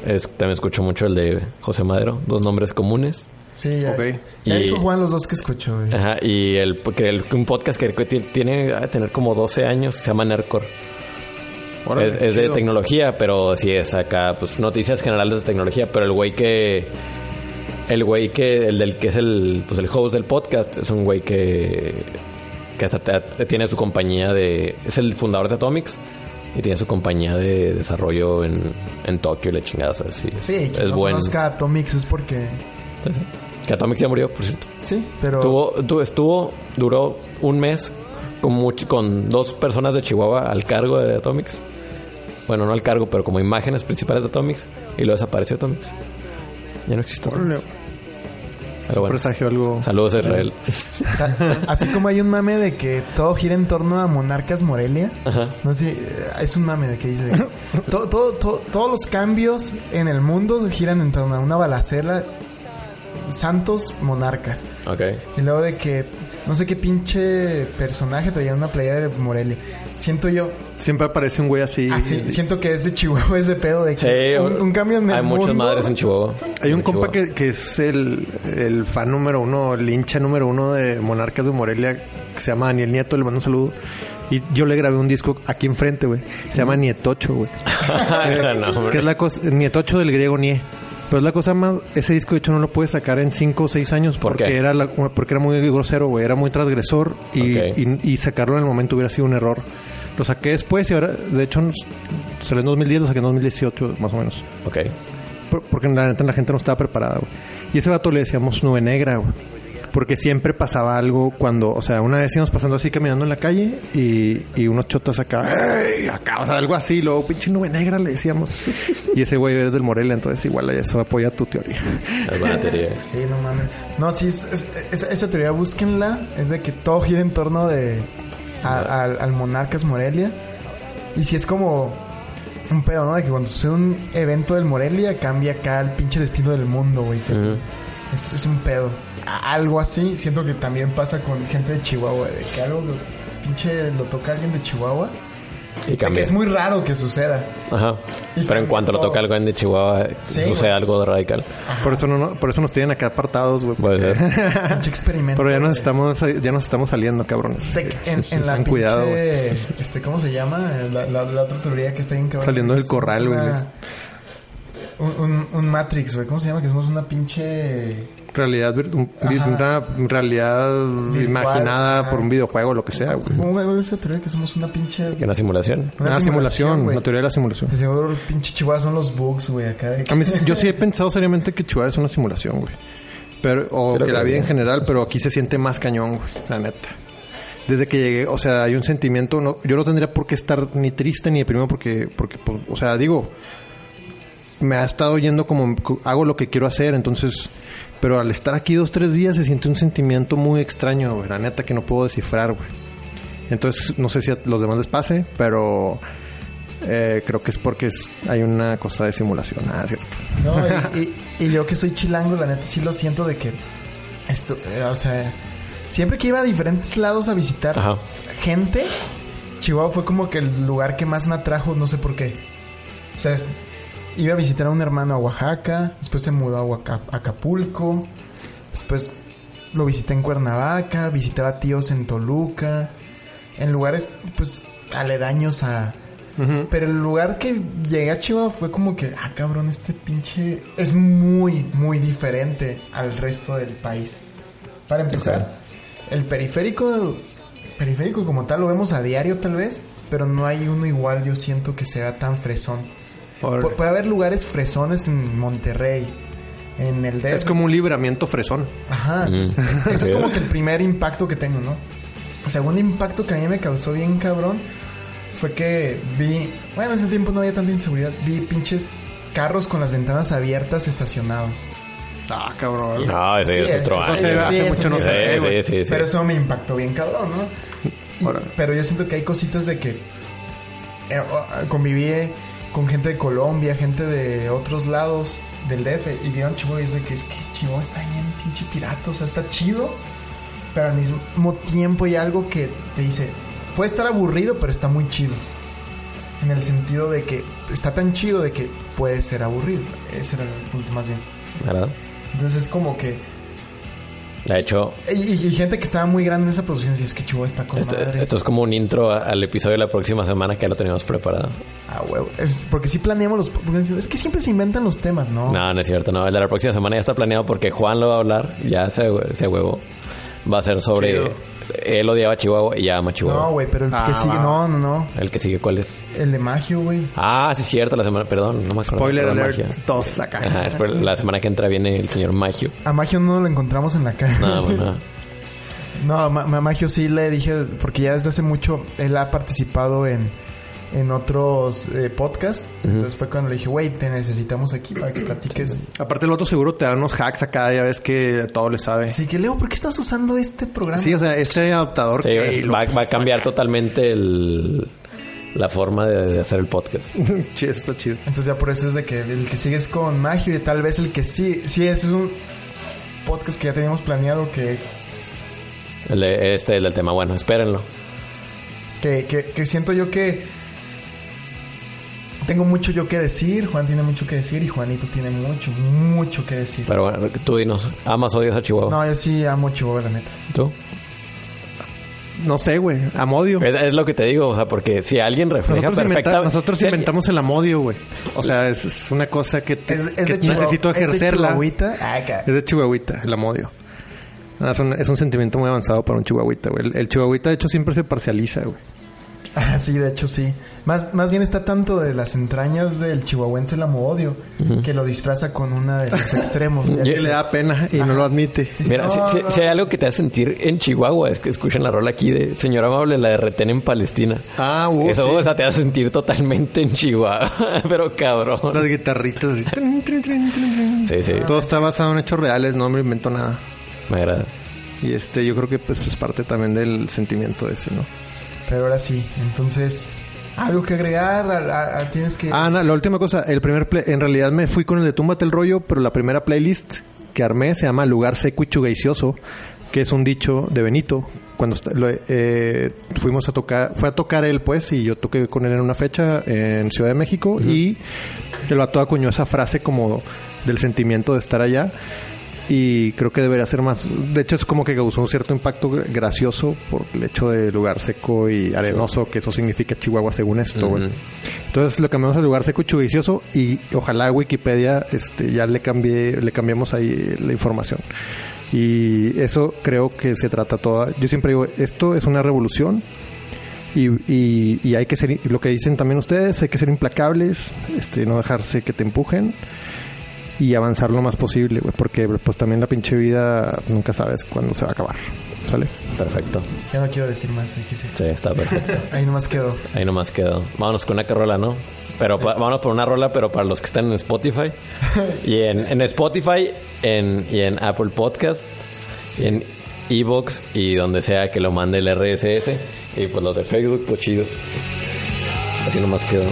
Es- también escucho mucho el de José Madero, dos nombres comunes. Sí, ya. Ok. Ya Y- dijo Juan los dos que escucho, güey. Ajá, y el, que el- un podcast que que ti- tiene a tener como 12 años, se llama Nerdcore. Órale, es, es de tecnología, pero sí es acá, pues noticias generales de tecnología, pero el güey que el güey que el del que es el pues el host del podcast es un güey que que hasta te- tiene su compañía de es el fundador de Atomics y tiene su compañía de desarrollo en, en Tokio y la chingada, sea, sí, es, Sí, es no buen conozca a Atomix es porque... que Atomics ya murió, por cierto. Sí, pero... Tuvo, tu- estuvo, duró un mes con, much- con dos personas de Chihuahua al cargo de Atomics. Bueno, no al cargo, pero como imágenes principales de Atomics. Y luego desapareció Atomics. Ya no existe. Pero bueno. Presagio algo. Saludos a Israel. Así como hay un mame de que todo gira en torno a Monarcas Morelia. Ajá. No sé, es un mame de que dice... todo, todo, todo- todos los cambios en el mundo giran en torno a una balacera. Santos monarcas. Ok. Y luego de que... No sé qué pinche personaje traía una playa de Morelia. Siento yo... Siempre aparece un güey así. Así, siento que es de Chihuahua ese pedo de que Sí, un, un cambio en el Hay muchas mundo. madres en Chihuahua. Hay un compa que, que es el, el fan número uno, el hincha número uno de Monarcas de Morelia, que se llama Daniel Nieto, le mando un saludo. Y yo le grabé un disco aquí enfrente, güey. Se llama Nietocho, güey. Nombre. que es la cosa, Nietocho del griego Nie. Pero es la cosa más, ese disco de hecho no lo puedes sacar en 5 o 6 años ¿Por porque era la- porque era muy grosero, güey, era muy transgresor y, y, y sacarlo en el momento hubiera sido un error. Lo saqué después y ahora, de hecho, salió en 2010, lo saqué en 2018 más o menos. Ok. Por- porque la neta la gente no estaba preparada, güey. Y ese vato le decíamos nube negra, güey. Porque siempre pasaba algo cuando, o sea, una vez íbamos pasando así caminando en la calle y, y unos chotas acá, ¡Ey! acá, o sea, algo así, luego pinche nube negra le decíamos. y ese güey es del Morelia, entonces igual eso apoya tu teoría. Es buena teoría. Sí, no mames. No, sí, es- es- esa, esa teoría búsquenla. Es de que todo gira en torno de... a- al, al Monarcas Morelia. Y si es como... Un pedo, ¿no? De que cuando sucede un evento del Morelia cambia acá el pinche destino del mundo, güey. Es un pedo. Algo así, siento que también pasa con gente de Chihuahua. De que algo lo- pinche lo toca alguien de Chihuahua. Y que cambia. es muy raro que suceda. Ajá. Y Pero en cuanto lo toca algo en de Chihuahua, Sí, sucede güey. algo de radical. Por eso no, no- por eso nos tienen acá apartados, güey. Puede ser. Pinche experimento. Pero ya nos estamos, ya nos estamos saliendo, cabrones. Que en, en la Ten cuidado, güey. pinche, este, ¿cómo se llama? La, la, la otra teoría que está cabrón. Saliendo del corral, güey. una- Un, un, Matrix, güey. ¿Cómo se llama? Que somos una pinche... Realidad, una realidad imaginada ajá. por un videojuego, lo que sea, güey. ¿Cómo güey, esa teoría que somos una pinche... Que una simulación. Una simulación, güey. la teoría de la simulación. De seguro el pinche Chihuahua son los bugs, güey. Acá de que- A mí, yo sí he pensado seriamente que Chihuahua es una simulación, güey. Pero, o que la vida en general, pero aquí se siente más cañón, güey, la neta. Desde que llegué, o sea, hay un sentimiento, no, yo no tendría por qué estar ni triste ni deprimido porque, porque, pues, o sea, digo, me ha estado yendo como, hago lo que quiero hacer, entonces, pero al estar aquí dos, tres días se siente un sentimiento muy extraño, güey, la neta que no puedo descifrar, güey. Entonces, no sé si a los demás les pase, pero eh, creo que es porque es- hay una cosa de simulación, ah, cierto. No, y, y- y yo que soy chilango, la neta sí lo siento de que... Esto, eh, o sea... Siempre que iba a diferentes lados a visitar Ajá. gente, Chihuahua fue como que el lugar que más me atrajo, no sé por qué. O sea, iba a visitar a un hermano a Oaxaca, después se mudó a Oaca- Acapulco, después lo visité en Cuernavaca, visitaba tíos en Toluca, en lugares pues aledaños a... Pero el lugar que llegué a Chihuahua fue como que, ah, cabrón, este pinche es muy, muy diferente al resto del país. Para empezar, el periférico, periférico como tal lo vemos a diario tal vez, pero no hay uno igual, yo siento que sea tan fresón. Puede haber lugares fresones en Monterrey, en el DF. Es como un libramiento fresón. Ajá. Mm. Ese es como que el primer impacto que tengo, ¿no? El segundo impacto que a mí me causó bien cabrón fue que vi, bueno, en ese tiempo no había tanta inseguridad, vi pinches carros con las ventanas abiertas estacionados. Ah, cabrón. No, ese Sí, es otro eso año. sí, hace eso mucho sí, no eso se sí, ve, güey. sí, sí, sí. Pero eso me impactó bien cabrón, ¿no? Y- pero yo siento que hay cositas de que eh, conviví con gente de Colombia, gente de otros lados del DF y vieron Chihuahua y es de que es que Chihuahua está bien pinche pirata, o sea, está chido, pero al mismo tiempo hay algo que te dice, puede estar aburrido, pero está muy chido. En el sentido de que está tan chido de que puede ser aburrido. Ese era el punto más bien. ¿Verdad? Entonces es como que De hecho, y, y- gente que estaba muy grande en esa producción, si es que Chihuahua está con esto, madre. esto es como un intro a- al episodio de la próxima semana que ya lo teníamos preparado. Ah, huevo. Es- porque sí planeamos los... Es que siempre se inventan los temas, ¿no? No, no es cierto, no. El de la próxima semana ya está planeado porque Juan lo va a hablar, ya se, se huevo. Va a ser sobre. Chido. Él odiaba Chihuahua y ya ama Chihuahua. No, güey, pero el Ah, que sigue... va. No, no, no. El que sigue, ¿cuál es? El de Magio, güey. Ah, sí, es cierto, la semana. Perdón, no me acuerdo. Spoiler alert. Magia. Dos acá. Ajá, después, la semana que entra viene el señor Magio. A Magio no lo encontramos en la calle. No, bueno. No, a Ma- Ma- Magio sí le dije... Porque ya desde hace mucho él ha participado en... En otros eh, podcasts. Entonces fue cuando le dije, güey, te necesitamos aquí para que platiques. Aparte el otro seguro te da unos hacks acá, ya ves que todo le sabe. Así que, Leo, ¿por qué estás usando este programa? Sí, o sea, este adaptador Sí, que va, va a cambiar totalmente el, la forma de, hacer el podcast. chido, está chido. Entonces ya por eso es de que el que sigue es con Magio y tal vez el que sí, sí, ese es un podcast que ya teníamos planeado que es El este, el del tema. Bueno, espérenlo. que, que, que siento yo que tengo mucho yo que decir, Juan tiene mucho que decir y Juanito tiene mucho, mucho que decir. Pero bueno, tú dinos, ¿amas o odias a Chihuahua? No, yo sí amo Chihuahua, la neta. ¿Tú? No sé, güey. Amodio. Es, es lo que te digo, o sea, porque si alguien refleja Nosotros, inventa- perfectamente... nosotros inventamos el amodio, güey. O sea, es, es una cosa que, te- Es, es que de Chihuahua- necesito es de ejercerla. Chihuahuita. Ah. Es de chihuahuita, el amodio. Es, un, es un sentimiento muy avanzado para un chihuahuita, güey. El, el chihuahuita, de hecho, siempre se parcializa, güey. Ah, sí, de hecho sí. Más, más bien está tanto de las entrañas del chihuahuense el amo-odio que lo disfraza con una de los extremos. Y le da pena y no lo admite. Mira, si, "No, si- no". si hay algo que te hace sentir en Chihuahua es que escuchen la rola aquí de Señor Amable, la de Retén en Palestina. Ah, uh, Eso, sí. o sea, te hace sentir totalmente en Chihuahua. Pero cabrón. Las guitarritas así. Sí, sí. Todo está basado en hechos reales, no me invento nada. Me agrada. Y este, yo creo que pues es parte también del sentimiento ese, ¿no? Pero ahora sí, entonces, algo que agregar, A- a- a- tienes que... Ah, no, la última cosa, el primer play- en realidad me fui con el de Túmbate el rollo, pero la primera playlist que armé se llama Lugar seco y chugaicioso, que es un dicho de Benito. Cuando lo- eh, fuimos a tocar, fue a tocar él pues, y yo toqué con él en una fecha en Ciudad de México, y el vato acuñó esa frase como del sentimiento de estar allá. Y creo que debería ser más. De hecho, es como que causó un cierto impacto gra- gracioso por el hecho de lugar seco y arenoso, que eso significa Chihuahua según esto, güey. Entonces lo cambiamos al lugar seco y chubicioso y ojalá a Wikipedia este, ya le cambie, le cambiamos ahí la información. Y eso creo que se trata toda. Yo siempre digo, esto es una revolución y, y, y hay que ser, lo que dicen también ustedes, hay que ser implacables, este, no dejarse que te empujen y avanzar lo más posible, güey, porque pues también la pinche vida nunca sabes cuándo se va a acabar. ¿Sale? Perfecto. Ya no quiero decir más, dije, Sí, está perfecto. Ahí nomás quedó. Ahí nomás quedó. Vámonos con una rola, ¿no? Pero pa- vámonos por una rola, pero para los que están en Spotify. y en, en Spotify en, y en Apple Podcast. Y en Evox y donde sea que lo mande el RSS. Y pues los de Facebook, pues chido. Así nomás quedó.